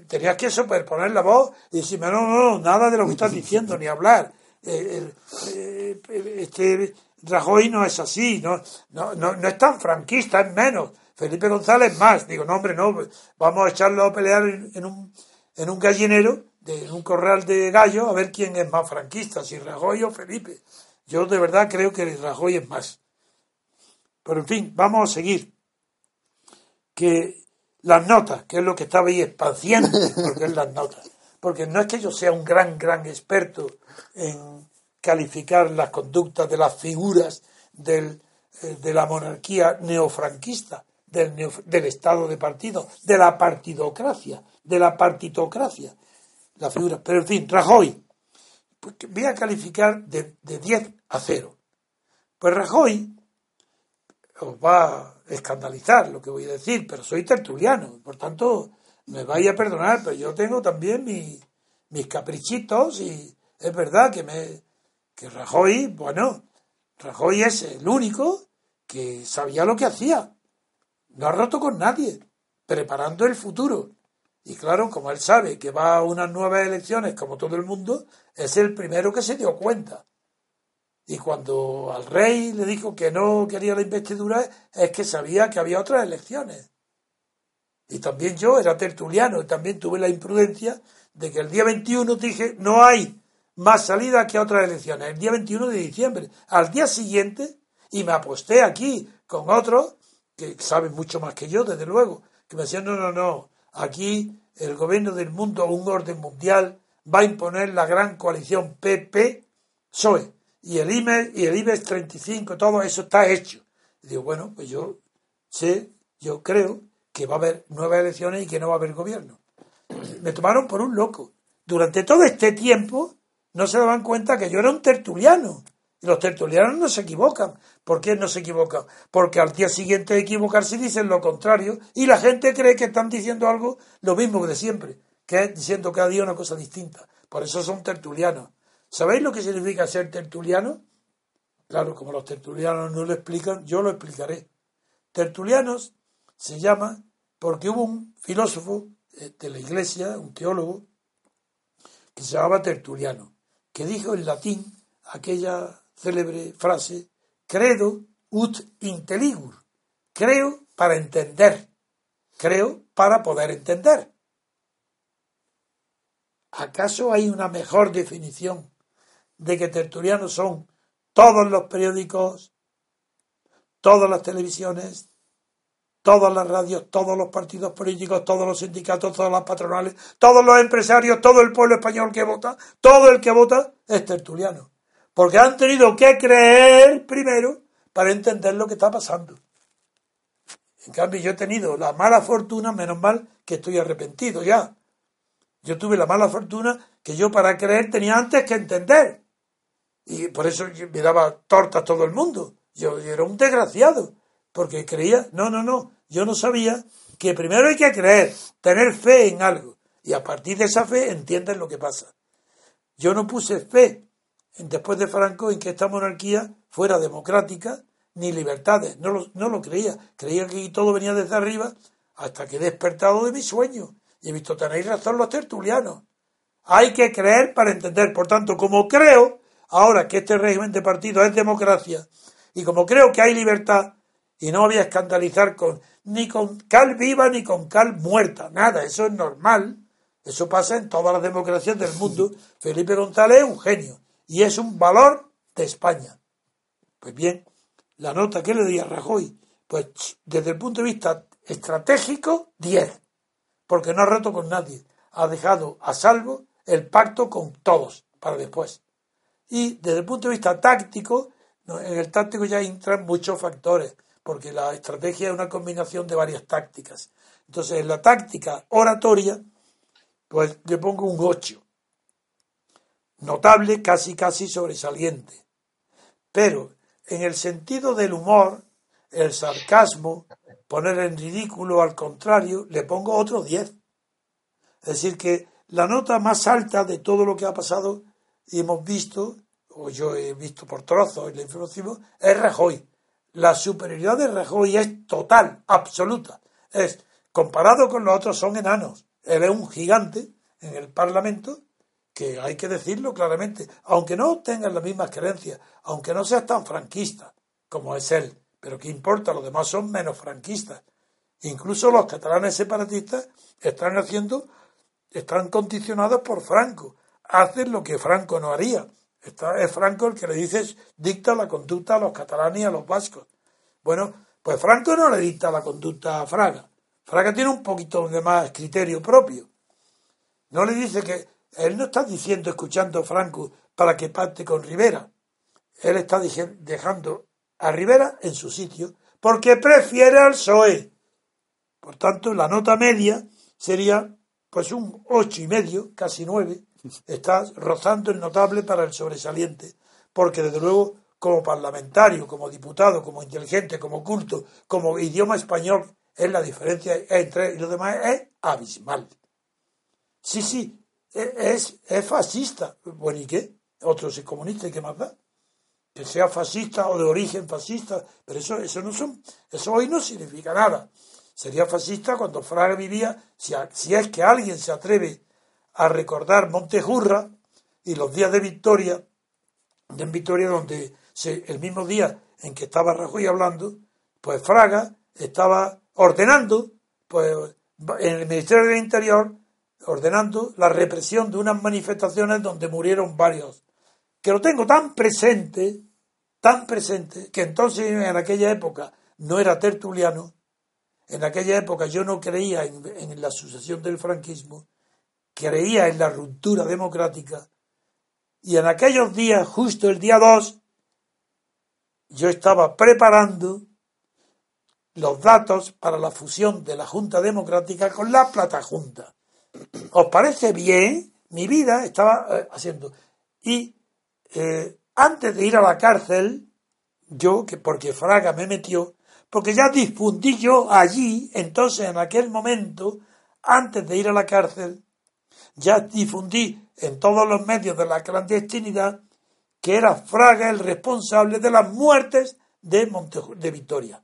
tenías que superponer la voz y decirme, no, no, no, nada de lo que estás diciendo, ni hablar. Eh, eh, este Rajoy no es así, no, no, no, es tan franquista, es menos. Felipe González más. Digo, no, hombre, no, vamos a echarlo a pelear en un, en un gallinero de un corral de gallo a ver quién es más franquista, si Rajoy o Felipe. Yo de verdad creo que Rajoy es más. Pero en fin, vamos a seguir. Que las notas, que es lo que estaba ahí espaciando, porque es las notas. Porque no es que yo sea un gran, gran experto en calificar las conductas de las figuras del, eh, de la monarquía neofranquista, del, del Estado de partido, de la partidocracia, de la partitocracia la figura. Pero en fin, Rajoy, pues, voy a calificar de, de 10 a 0. Pues Rajoy os va a escandalizar lo que voy a decir, pero soy tertuliano, por tanto me vaya a perdonar, pero yo tengo también mis caprichitos y es verdad que me que Rajoy, bueno, Rajoy es el único que sabía lo que hacía. No ha roto con nadie, preparando el futuro. Y claro, como él sabe que va a unas nuevas elecciones, como todo el mundo, es el primero que se dio cuenta. Y cuando al rey le dijo que no quería la investidura, es que sabía que había otras elecciones. Y también yo era tertuliano y también tuve la imprudencia de que el día 21 dije, no hay más salida que otras elecciones, el día 21 de diciembre. Al día siguiente, y me aposté aquí con otros, que saben mucho más que yo, desde luego, que me decían, no, no, no, Aquí el gobierno del mundo, un orden mundial, va a imponer la gran coalición PP-SOE. Y el IBEX, y el IBEX 35, todo eso está hecho. Y digo, bueno, pues yo sé, yo creo que va a haber nuevas elecciones y que no va a haber gobierno. Me tomaron por un loco. Durante todo este tiempo no se daban cuenta que yo era un tertuliano, Y los tertulianos no se equivocan. ¿Por qué no se equivocan? Porque al día siguiente de equivocarse dicen lo contrario y la gente cree que están diciendo algo lo mismo que de siempre, que es diciendo cada día una cosa distinta. Por eso son tertulianos. ¿Sabéis lo que significa ser tertuliano? Claro, como los tertulianos no lo explican, yo lo explicaré. Tertulianos se llama porque hubo un filósofo eh, de la iglesia, un teólogo, que se llamaba Tertuliano, que dijo en latín aquella célebre frase, credo ut intelligur, creo para entender, creo para poder entender. ¿Acaso hay una mejor definición de que tertulianos son todos los periódicos, todas las televisiones, todas las radios, todos los partidos políticos, todos los sindicatos, todas las patronales, todos los empresarios, todo el pueblo español que vota, todo el que vota es tertuliano. Porque han tenido que creer primero para entender lo que está pasando. En cambio, yo he tenido la mala fortuna, menos mal que estoy arrepentido ya. Yo tuve la mala fortuna que yo para creer tenía antes que entender. Y por eso me daba tortas todo el mundo. Yo, yo era un desgraciado, porque creía, no, no, no, yo no sabía que primero hay que creer, tener fe en algo, y a partir de esa fe entiendes lo que pasa. Yo no puse fe después de Franco en que esta monarquía fuera democrática ni libertades, no lo, no lo creía, creía que todo venía desde arriba hasta que he despertado de mi sueño y he visto, tenéis razón los tertulianos. Hay que creer para entender, por tanto, como creo ahora que este régimen de partido es democracia y como creo que hay libertad y no voy a escandalizar con ni con cal viva ni con cal muerta, nada, eso es normal. Eso pasa en todas las democracias del mundo. Felipe González es un genio y es un valor de España. Pues bien, la nota que le di a Rajoy, pues desde el punto de vista estratégico, 10, porque no ha roto con nadie. Ha dejado a salvo el pacto con todos para después. Y desde el punto de vista táctico, en el táctico ya entran muchos factores porque la estrategia es una combinación de varias tácticas. Entonces, en la táctica oratoria, pues le pongo un 8. Notable, casi, casi sobresaliente. Pero en el sentido del humor, el sarcasmo, poner en ridículo al contrario, le pongo otro 10. Es decir, que la nota más alta de todo lo que ha pasado y hemos visto, o yo he visto por trozos en la información, es Rajoy la superioridad de Rajoy es total, absoluta. Es, comparado con los otros, son enanos. Él es un gigante en el Parlamento, que hay que decirlo claramente, aunque no tengan las mismas creencias, aunque no seas tan franquista como es él, pero ¿qué importa? Los demás son menos franquistas. Incluso los catalanes separatistas están haciendo, están condicionados por Franco. Hacen lo que Franco no haría es Franco el que le dice, dicta la conducta a los catalanes y a los vascos. Bueno, pues Franco no le dicta la conducta a Fraga. Fraga tiene un poquito de más criterio propio. No le dice que él no está diciendo, escuchando a Franco para que pacte con Rivera. Él está dejando a Rivera en su sitio porque prefiere al PSOE. Por tanto, la nota media sería pues un ocho y medio, casi nueve, está rozando el notable para el sobresaliente, porque desde luego como parlamentario, como diputado, como inteligente, como culto, como idioma español, es la diferencia entre y los demás es abismal. Sí, sí, e, es, es fascista. Bueno, ¿y qué? Otro es comunista, ¿y qué más da? Que sea fascista o de origen fascista, pero eso, eso no son, eso hoy no significa nada. Sería fascista cuando Fraga vivía, si, si es que alguien se atreve a recordar Montejurra y los días de Victoria, de Victoria donde se, el mismo día en que estaba Rajoy hablando, pues Fraga estaba ordenando, pues en el Ministerio del Interior, ordenando la represión de unas manifestaciones donde murieron varios. Que lo tengo tan presente, tan presente, que entonces en aquella época no era tertuliano, en aquella época yo no creía en la sucesión del franquismo, creía en la ruptura democrática y en aquellos días, justo el día 2, yo estaba preparando los datos para la fusión de la Junta Democrática con la Plata Junta. ¿Os parece bien? Mi vida estaba eh, haciendo. Y eh, antes de ir a la cárcel, yo, que porque Fraga me metió, porque ya difundí yo allí, entonces en aquel momento, antes de ir a la cárcel, ya difundí en todos los medios de la clandestinidad que era Fraga el responsable de las muertes de, Monte, de Victoria.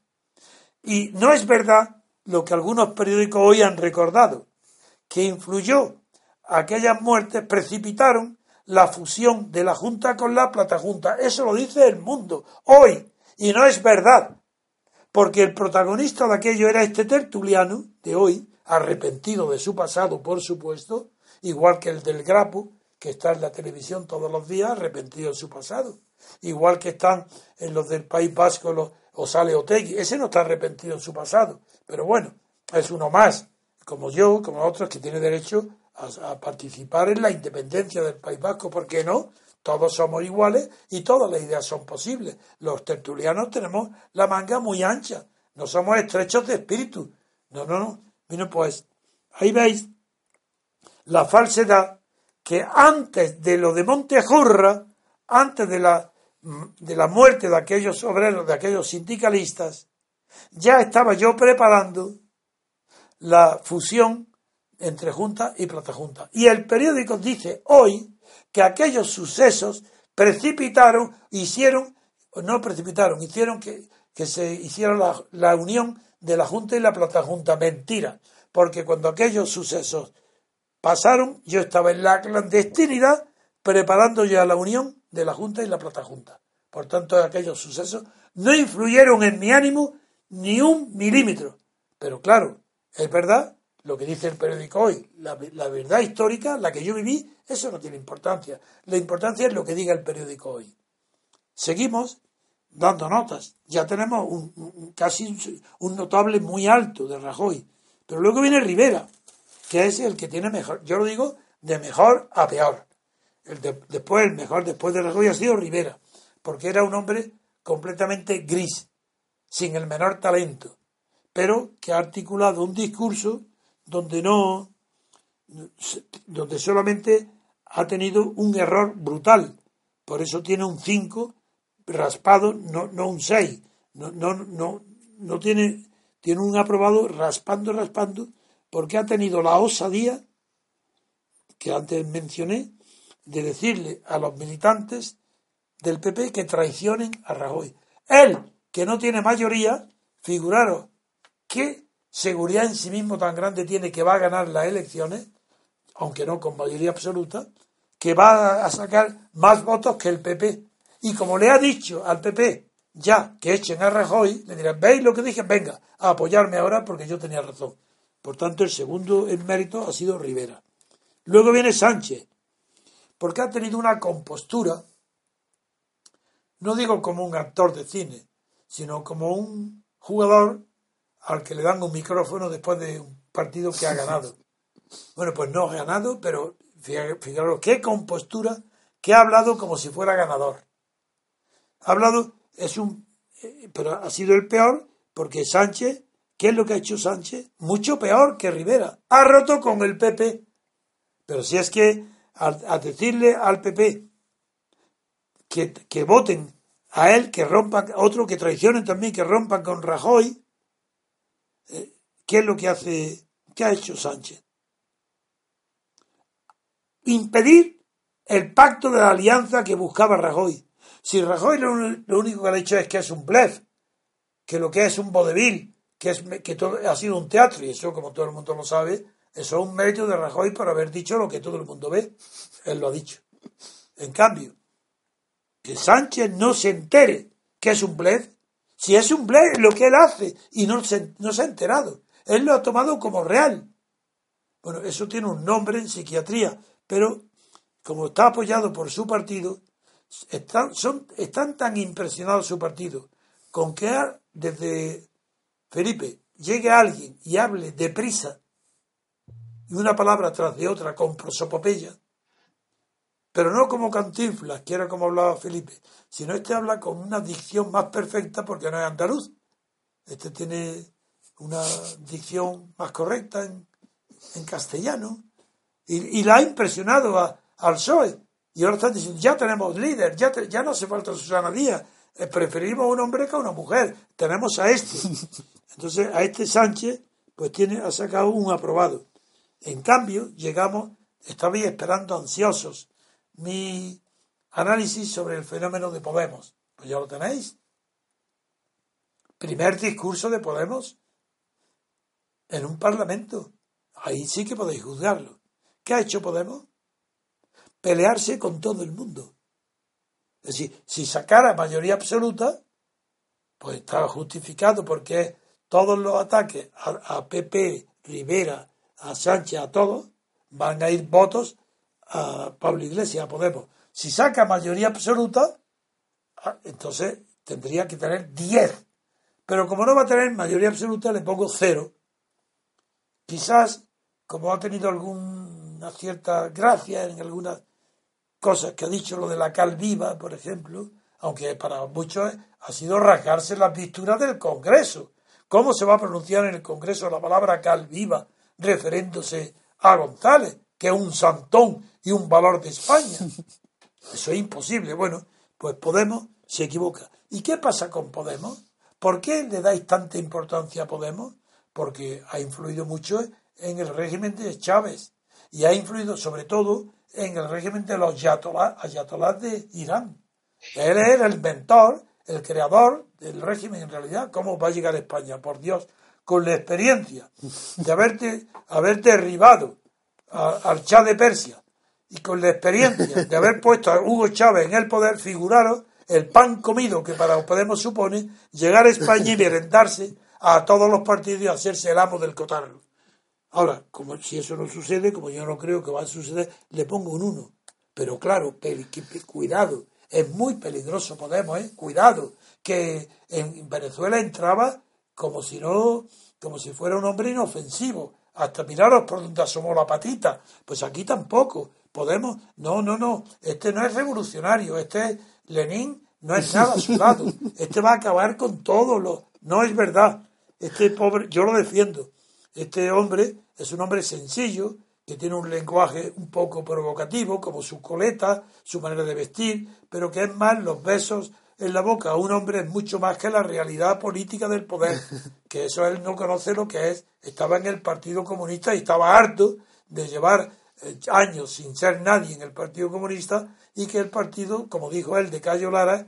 Y no es verdad lo que algunos periódicos hoy han recordado, que influyó aquellas muertes, precipitaron la fusión de la Junta con la Plata Junta. Eso lo dice el mundo hoy. Y no es verdad. Porque el protagonista de aquello era este tertuliano de hoy, arrepentido de su pasado, por supuesto, igual que el del Grapo, que está en la televisión todos los días, arrepentido de su pasado. Igual que están en los del País Vasco los, o Sale Otegui. Ese no está arrepentido de su pasado. Pero bueno, es uno más, como yo, como otros, que tiene derecho a, participar en la independencia del País Vasco, ¿por qué no? Todos somos iguales y todas las ideas son posibles. Los tertulianos tenemos la manga muy ancha, no somos estrechos de espíritu. No, no, no. Bueno, pues ahí veis la falsedad que antes de lo de Montejurra, antes de la, de la muerte de aquellos obreros, de aquellos sindicalistas, ya estaba yo preparando la fusión entre Junta y Plata Junta. Y el periódico dice hoy que aquellos sucesos precipitaron, hicieron, no precipitaron, hicieron que, que se hiciera la, la, unión de la Junta y la Plata Junta. Mentira, porque cuando aquellos sucesos pasaron, yo estaba en la clandestinidad preparando ya la unión de la Junta y la Plata Junta. Por tanto, aquellos sucesos no influyeron en mi ánimo ni un milímetro. Pero claro, es verdad lo que dice el periódico hoy, la, verdad histórica, la que yo viví, eso no tiene importancia. La importancia es lo que diga el periódico hoy. Seguimos dando notas. Ya tenemos casi un, notable muy alto de Rajoy. Pero luego viene Rivera, que es el que tiene mejor, yo lo digo, de mejor a peor. El después, el mejor después de Rajoy ha sido Rivera, porque era un hombre completamente gris, sin el menor talento, pero que ha articulado un discurso donde no, donde solamente ha tenido un error brutal. Por eso tiene un 5 raspado, no, no un 6. No, no, no, no tiene, tiene un aprobado raspando, raspando, porque ha tenido la osadía, que antes mencioné, de decirle a los militantes del PP que traicionen a Rajoy. Él, que no tiene mayoría, figuraros que seguridad en sí mismo tan grande tiene que va a ganar las elecciones, aunque no con mayoría absoluta, que va a sacar más votos que el PP. Y como le ha dicho al PP ya que echen a Rajoy, le dirán, ¿veis lo que dije? Venga, a apoyarme ahora porque yo tenía razón. Por tanto, el segundo en mérito ha sido Rivera. Luego viene Sánchez, porque ha tenido una compostura, no digo como un actor de cine, sino como un jugador al que le dan un micrófono después de un partido que ha ganado. Bueno, pues no ha ganado, pero fijaros qué compostura, que ha hablado como si fuera ganador. Ha hablado, es un, eh, pero ha sido el peor porque Sánchez, ¿qué es lo que ha hecho Sánchez? Mucho peor que Rivera. Ha roto con el PP. Pero si es que al, decirle al PP que, que voten a él, que rompan, otro que traicionen también, que rompan con Rajoy, ¿Qué es lo que hace, qué ha hecho Sánchez? Impedir el pacto de la alianza que buscaba Rajoy. Si Rajoy lo, único que ha dicho es que es un blef, que lo que es un vodevil, que, es, que todo, ha sido un teatro, y eso, como todo el mundo lo sabe, eso es un mérito de Rajoy por haber dicho lo que todo el mundo ve. Él lo ha dicho. En cambio, que Sánchez no se entere que es un blef, si es un blef lo que él hace y no se, no se ha enterado. Él lo ha tomado como real. Bueno, eso tiene un nombre en psiquiatría, pero como está apoyado por su partido, están, son, están tan impresionados su partido con que desde Felipe llegue alguien y hable deprisa y una palabra tras de otra con prosopopeya, pero no como cantinflas, que era como hablaba Felipe, sino este habla con una dicción más perfecta porque no es andaluz. Este tiene una dicción más correcta en, castellano, y, la ha impresionado al PSOE. Y ahora están diciendo, ya tenemos líder, ya, ya no hace falta Susana Díaz, preferimos a un hombre que a una mujer, tenemos a este. Entonces, a este Sánchez, pues tiene, ha sacado un aprobado. En cambio, llegamos, estabais esperando ansiosos mi análisis sobre el fenómeno de Podemos. Pues ya lo tenéis. Primer discurso de Podemos en un parlamento. Ahí sí que podéis juzgarlo. ¿Qué ha hecho Podemos? Pelearse con todo el mundo. Es decir, si sacara mayoría absoluta, pues estaba justificado porque todos los ataques a, a PP, Rivera, a Sánchez, a todos, van a ir votos a Pablo Iglesias, a Podemos. Si saca mayoría absoluta, ah, entonces tendría que tener 10. Pero como no va a tener mayoría absoluta, le pongo cero. Quizás, como ha tenido alguna cierta gracia en algunas cosas que ha dicho lo de la cal viva, por ejemplo, aunque para muchos ha sido rasgarse las visturas del Congreso. ¿Cómo se va a pronunciar en el Congreso la palabra cal viva referiéndose a González, que es un santón y un valor de España? Eso es imposible. Bueno, pues Podemos se equivoca. ¿Y qué pasa con Podemos? ¿Por qué le dais tanta importancia a Podemos? Porque ha influido mucho en el régimen de Chávez y ha influido sobre todo en el régimen de los ayatolás de Irán. Él era el inventor, el creador del régimen en realidad. ¿Cómo va a llegar a España? Por Dios, con la experiencia de haberte, haber derribado al Shah de Persia y con la experiencia de haber puesto a Hugo Chávez en el poder, figuraros el pan comido que para Podemos supone llegar a España y merendarse a todos los partidos y hacerse el amo del cotarro. Ahora, como si eso no sucede, como yo no creo que va a suceder, le pongo un 1. Pero claro, cuidado, es muy peligroso Podemos, ¿eh? cuidado, que en Venezuela entraba como si no, como si fuera un hombre inofensivo. Hasta miraros por donde asomó la patita. Pues aquí tampoco. Podemos, no, no, no, este no es revolucionario, este es Lenin, no es nada a su lado. Este va a acabar con todo lo, no es verdad. Este pobre, yo lo defiendo. Este hombre es un hombre sencillo, que tiene un lenguaje un poco provocativo, como su coleta, su manera de vestir, pero que es más los besos en la boca. Un hombre es mucho más que la realidad política del poder, que eso él no conoce lo que es. Estaba en el Partido Comunista y estaba harto de llevar eh, años sin ser nadie en el Partido Comunista y que el partido, como dijo él de Cayo Lara,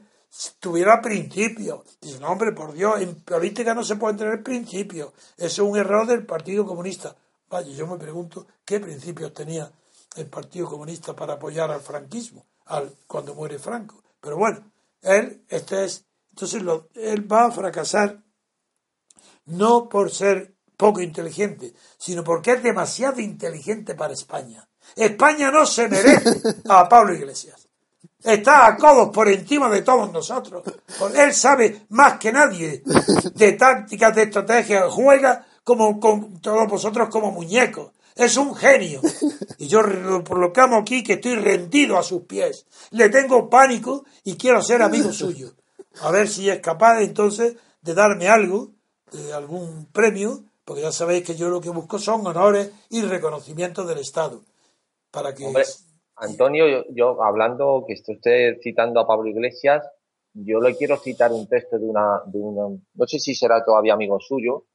tuviera principios. Dice, no, hombre, por Dios, en política no se pueden tener principios. Eso es un error del Partido Comunista. Vaya, yo me pregunto qué principios tenía el Partido Comunista para apoyar al franquismo, al, cuando muere Franco. Pero bueno, él, este es, entonces él va a fracasar no por ser poco inteligente, sino porque es demasiado inteligente para España. España no se merece a Pablo Iglesias está a codos por encima de todos nosotros. Él sabe más que nadie de tácticas, de estrategias, juega como con todos vosotros como muñecos. Es un genio. Y yo por lo que amo aquí, que estoy rendido a sus pies. Le tengo pánico y quiero ser amigo suyo. A ver si es capaz entonces de darme algo, de algún premio, porque ya sabéis que yo lo que busco son honores y reconocimientos del Estado. Para que Antonio, yo, hablando, que esté usted citando a Pablo Iglesias, yo le quiero citar un texto de una, de una, no sé si será todavía amigo suyo,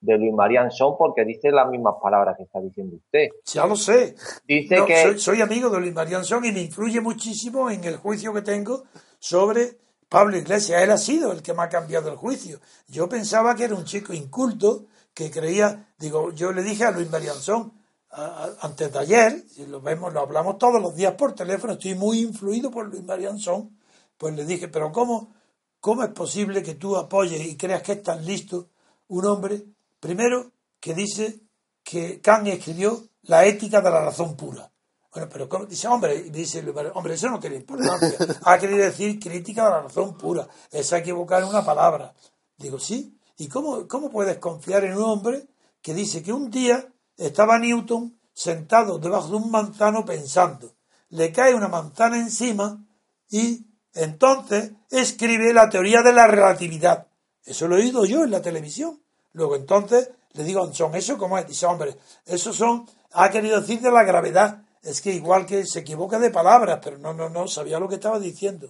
de Luis María Son, porque dice las mismas palabras que está diciendo usted. Ya lo sé. Dice que. Soy, amigo de Luis María Son y me influye muchísimo en el juicio que tengo sobre Pablo Iglesias. Él ha sido el que me ha cambiado el juicio. Yo pensaba que era un chico inculto que creía, digo, yo le dije a Luis Son antes de ayer, lo vemos, lo hablamos todos los días por teléfono, estoy muy influido por Luis Marianzón, pues le dije, pero ¿cómo, ¿cómo es posible que tú apoyes y creas que es tan listo un hombre, primero, que dice que Kant escribió la ética de la razón pura? Bueno, pero ¿cómo? dice, hombre, dice, hombre, eso no tiene importancia. Ha querido decir crítica de la razón pura. Es equivocar una palabra. Digo, sí. ¿Y cómo, cómo puedes confiar en un hombre que dice que un día estaba Newton sentado debajo de un manzano pensando. Le cae una manzana encima y entonces escribe la teoría de la relatividad. Eso lo he oído yo en la televisión. Luego entonces le digo a Anson, ¿eso cómo es? Dice, hombre, eso son, ha querido decir de la gravedad. es que igual que se equivoca de palabras, pero no, no, no, sabía lo que estaba diciendo.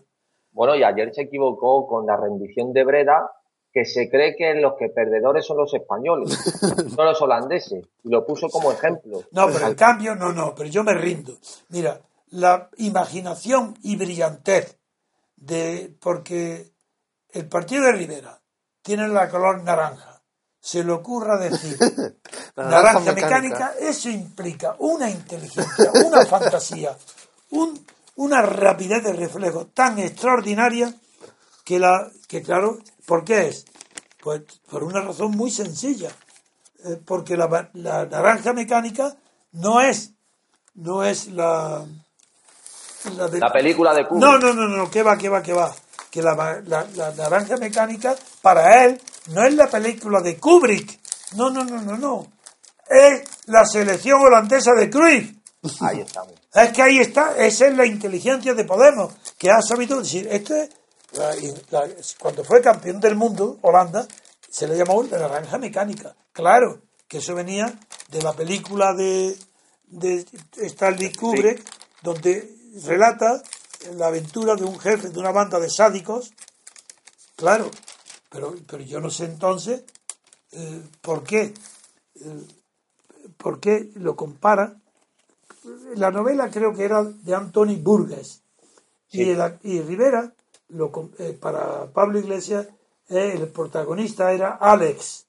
Bueno, y ayer se equivocó con la rendición de Breda, que se cree que los que perdedores son los españoles, no los holandeses, y lo puso como ejemplo. No, pero en cambio, no, no, pero yo me rindo. Mira, la imaginación y brillantez de, porque el partido de Rivera tiene la color naranja, se le ocurra decir naranja, mecánica, eso implica una inteligencia, una fantasía, un, una rapidez de reflejo tan extraordinaria que la que claro, ¿por qué es? Pues por una razón muy sencilla, eh, porque la, la, naranja mecánica no es no es la la, la película de Kubrick. No, no, no, no, que va, que va, que va. Que la, la, la naranja mecánica para él no es la película de Kubrick. No, no, no, no, no. Es la selección holandesa de Cruyff. Ahí estamos. Es que ahí está, esa es la inteligencia de Podemos, que ha sabido decir, este, cuando fue campeón del mundo, Holanda, se le llamó la naranja mecánica. Claro, que eso venía de la película de, de Stanley Kubrick, donde relata la aventura de un jefe de una banda de sádicos. Claro, pero, pero yo no sé entonces eh, por qué. Eh, por qué lo compara la novela creo que era de Anthony Burgess y, y, Rivera lo, eh, para Pablo Iglesias eh, el protagonista era Alex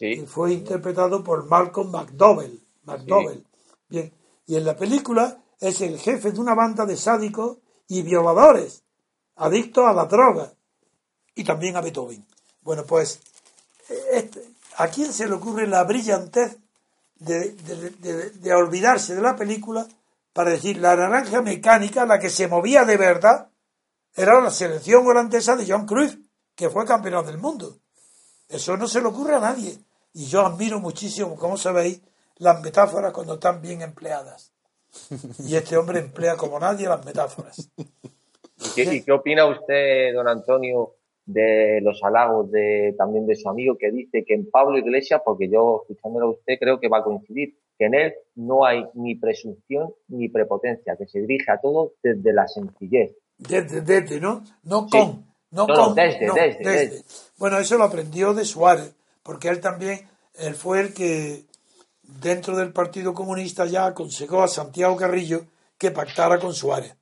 y fue interpretado por Malcolm McDowell, McDowell. bien y en la película es el jefe de una banda de sádicos y violadores adictos a la droga y también a Beethoven. Bueno pues eh, este, a quién se le ocurre la brillantez de, olvidarse de la película para decir la naranja mecánica, la que se movía de verdad, era la selección holandesa de John Cruyff, que fue campeón del mundo. Eso no se le ocurre a nadie. Y yo admiro muchísimo, como sabéis, las metáforas cuando están bien empleadas. Y este hombre emplea como nadie las metáforas. ¿Y qué opina usted, don Antonio, de los halagos de también de su amigo que dice que en Pablo Iglesias, porque yo escuchándolo a usted creo que va a coincidir, que en él no hay ni presunción ni prepotencia, que se dirige a todo desde la sencillez. Desde, desde, ¿no? No con. No, con, desde, desde, desde, Bueno, eso lo aprendió de Suárez, porque él también, él fue el que dentro del Partido Comunista ya aconsejó a Santiago Carrillo que pactara con Suárez.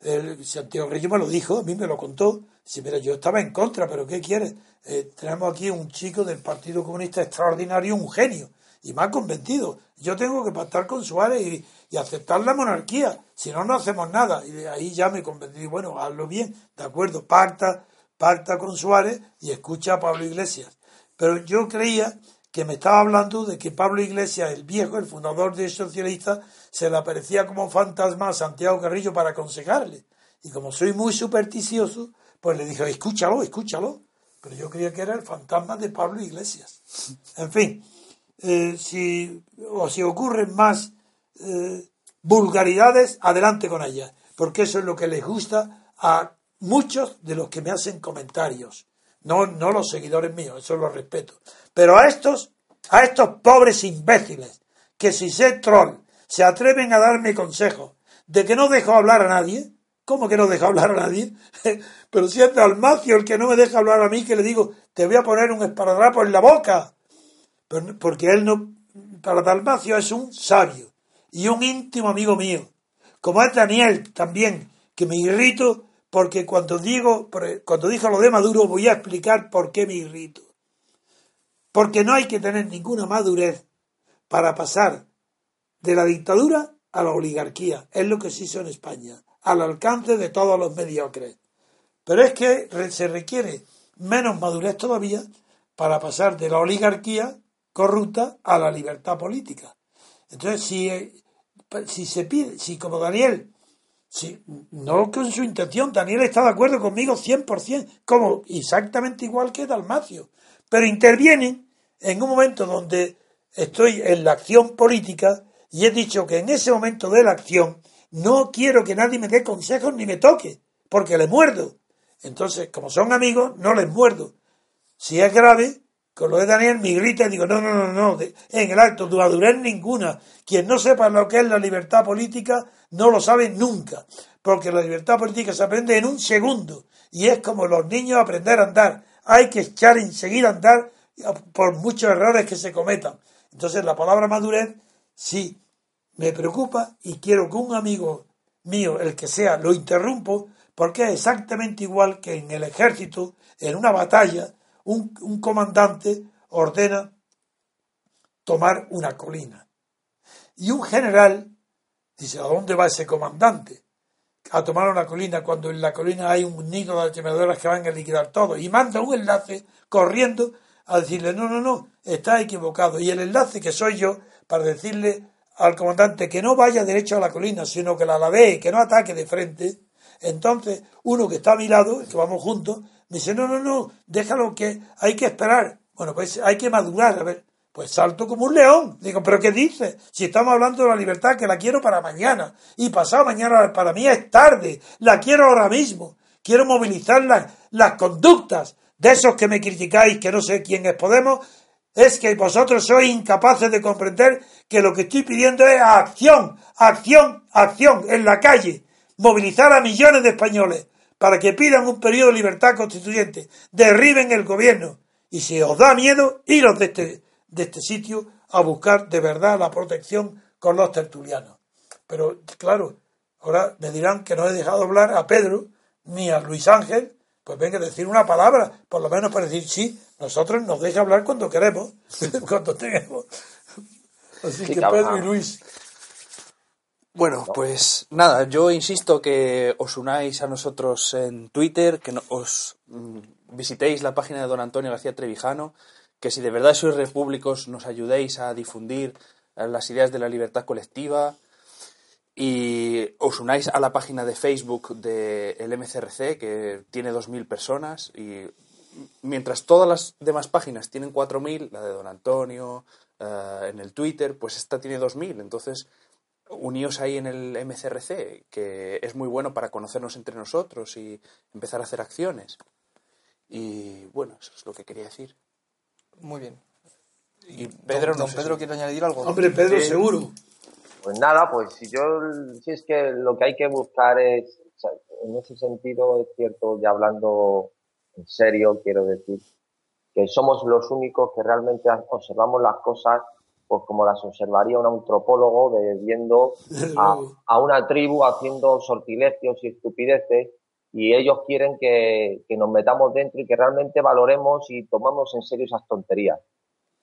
El, Santiago Carrillo me lo dijo, a mí me lo contó, Sí, mira, yo estaba en contra, pero ¿qué quieres? Eh, tenemos aquí un chico del Partido Comunista extraordinario, un genio, y me ha convencido. Yo tengo que pactar con Suárez y, aceptar la monarquía, si no, no hacemos nada. Y de ahí ya me convencí, bueno, hazlo bien, de acuerdo, pacta, pacta con Suárez y escucha a Pablo Iglesias. Pero yo creía que me estaba hablando de que Pablo Iglesias, el viejo, el fundador de Socialista, se le aparecía como fantasma a Santiago Carrillo para aconsejarle. Y como soy muy supersticioso, pues le dije, escúchalo, escúchalo. Pero yo creía que era el fantasma de Pablo Iglesias. En fin, eh, si, o si ocurren más vulgaridades, adelante con ellas. Porque eso es lo que les gusta a muchos de los que me hacen comentarios. No, no los seguidores míos, eso lo respeto. Pero a estos, a estos pobres imbéciles, que si sé troll, se atreven a darme consejos de que no dejo hablar a nadie, ¿Cómo que no deja hablar a nadie? Pero si es Dalmacio el que no me deja hablar a mí, que le digo, te voy a poner un esparadrapo en la boca. porque él no, para Dalmacio es un sabio y un íntimo amigo mío. Como es Daniel también, que me irrito porque cuando digo, cuando dijo lo de Maduro voy a explicar por qué me irrito. Porque no hay que tener ninguna madurez para pasar de la dictadura a la oligarquía. Es lo que se hizo en España al alcance de todos los mediocres. Pero es que se requiere menos madurez todavía para pasar de la oligarquía corrupta a la libertad política. Entonces, si, eh, si se pide, si como Daniel, si, no con su intención, Daniel está de acuerdo conmigo 100%, como exactamente igual que Dalmacio, pero interviene en un momento donde estoy en la acción política y he dicho que en ese momento de la acción no quiero que nadie me dé consejos ni me toque, porque le muerdo. Entonces, como son amigos, no les muerdo. Si es grave, con lo de Daniel me grita y digo, no, no, no, no, en el acto madurez ninguna. Quien no sepa lo que es la libertad política no lo sabe nunca, porque la libertad política se aprende en un segundo y es como los niños aprender a andar. Hay que echar enseguida a andar por muchos errores que se cometan. Entonces la palabra madurez sí me preocupa y quiero que un amigo mío, el que sea, lo interrumpo, porque es exactamente igual que en el ejército, en una batalla, un, comandante ordena tomar una colina. Y un general dice, ¿a dónde va ese comandante? A tomar una colina cuando en la colina hay un nido de temedoras que van a liquidar todo. Y manda un enlace corriendo a decirle, no, no, no, está equivocado. Y el enlace que soy yo para decirle al comandante que no vaya derecho a la colina, sino que la lavee, que no ataque de frente. Entonces, uno que está a mi lado, que vamos juntos, me dice, no, no, no, déjalo que hay que esperar. Bueno, pues hay que madurar, a ver. Pues salto como un león. Digo, ¿pero qué dices? Si estamos hablando de la libertad, que la quiero para mañana. Y pasado mañana para mí es tarde. La quiero ahora mismo. Quiero movilizar las, las conductas de esos que me criticáis, que no sé quién es Podemos. Es que vosotros sois incapaces de comprender que lo que estoy pidiendo es acción, acción, acción en la calle. Movilizar a millones de españoles para que pidan un periodo de libertad constituyente, derriben el gobierno y si os da miedo, iros de este, de este sitio a buscar de verdad la protección con los tertulianos. Pero claro, ahora me dirán que no he dejado hablar a Pedro ni a Luis Ángel, pues venga a decir una palabra, por lo menos para decir sí, nosotros nos deja hablar cuando queremos, cuando tenemos. Así que Pedro y Luis. Bueno, pues nada, yo insisto que os unáis a nosotros en Twitter, que os mm, visitéis la página de don Antonio García Trevijano, que si de verdad sois repúblicos nos ayudéis a difundir eh, las ideas de la libertad colectiva. Y os unáis a la página de Facebook del MCRC, que tiene 2.000 personas y mientras todas las demás páginas tienen 4.000, la de don Antonio, eh, en el Twitter, pues esta tiene 2.000, entonces uníos ahí en el MCRC, que es muy bueno para conocernos entre nosotros y empezar a hacer acciones. Y bueno, eso es lo que quería decir. Muy bien. Y Pedro, don, Pedro quiere añadir algo. Hombre, Pedro, seguro. Pues nada, pues si yo, si es que lo que hay que buscar es, en ese sentido, es cierto, ya hablando en serio, quiero decir, que somos los únicos que realmente observamos las cosas pues como las observaría un antropólogo de, viendo a, una tribu haciendo sortilegios y estupideces y ellos quieren que, nos metamos dentro y que realmente valoremos y tomamos en serio esas tonterías.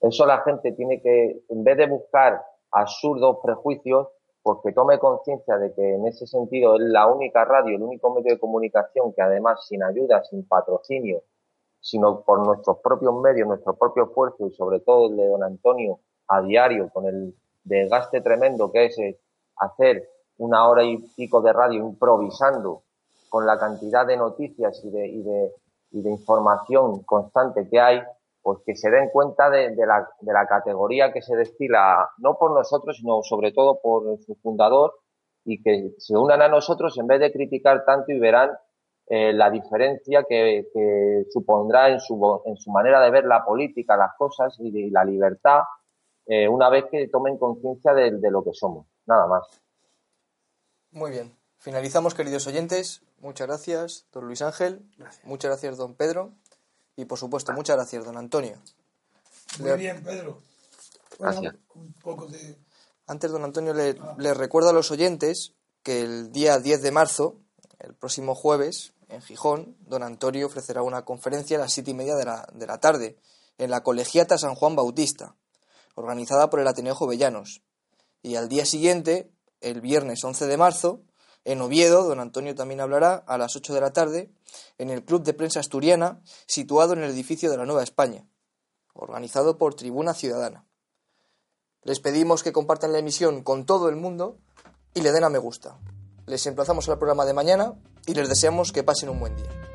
Eso la gente tiene que, en vez de buscar absurdos prejuicios, pues que tome conciencia de que en ese sentido es la única radio, el único medio de comunicación que además sin ayuda, sin patrocinio, sino por nuestros propios medios, nuestro propio esfuerzo y sobre todo el de don Antonio, a diario con el desgaste tremendo que es eh, hacer una hora y pico de radio improvisando con la cantidad de noticias y de, y de, y de información constante que hay, pues que se den cuenta de, la, de la categoría que se destila, no por nosotros, sino sobre todo por su fundador, y que se unan a nosotros en vez de criticar tanto y verán eh, la diferencia que, supondrá en su, manera de ver la política, las cosas y la libertad eh, una vez que tomen conciencia de, lo que somos. Nada más. Muy bien. Finalizamos, queridos oyentes. Muchas gracias, don Luis Ángel. Muchas gracias, don Pedro. Y, por supuesto, muchas gracias, don Antonio. Muy bien, Pedro. un poco de... Antes, don Antonio, le, ah. le recuerdo a los oyentes que el día 10 de marzo, el próximo jueves, en Gijón, don Antonio ofrecerá una conferencia a las siete y media de la, de la tarde en la Colegiata San Juan Bautista organizada por el Ateneo Jovellanos. Y al día siguiente, el viernes 11 de marzo, en Oviedo, don Antonio también hablará a las 8 de la tarde en el Club de Prensa Asturiana, situado en el edificio de la Nueva España, organizado por Tribuna Ciudadana. Les pedimos que compartan la emisión con todo el mundo y le den a me gusta. Les emplazamos al programa de mañana y les deseamos que pasen un buen día.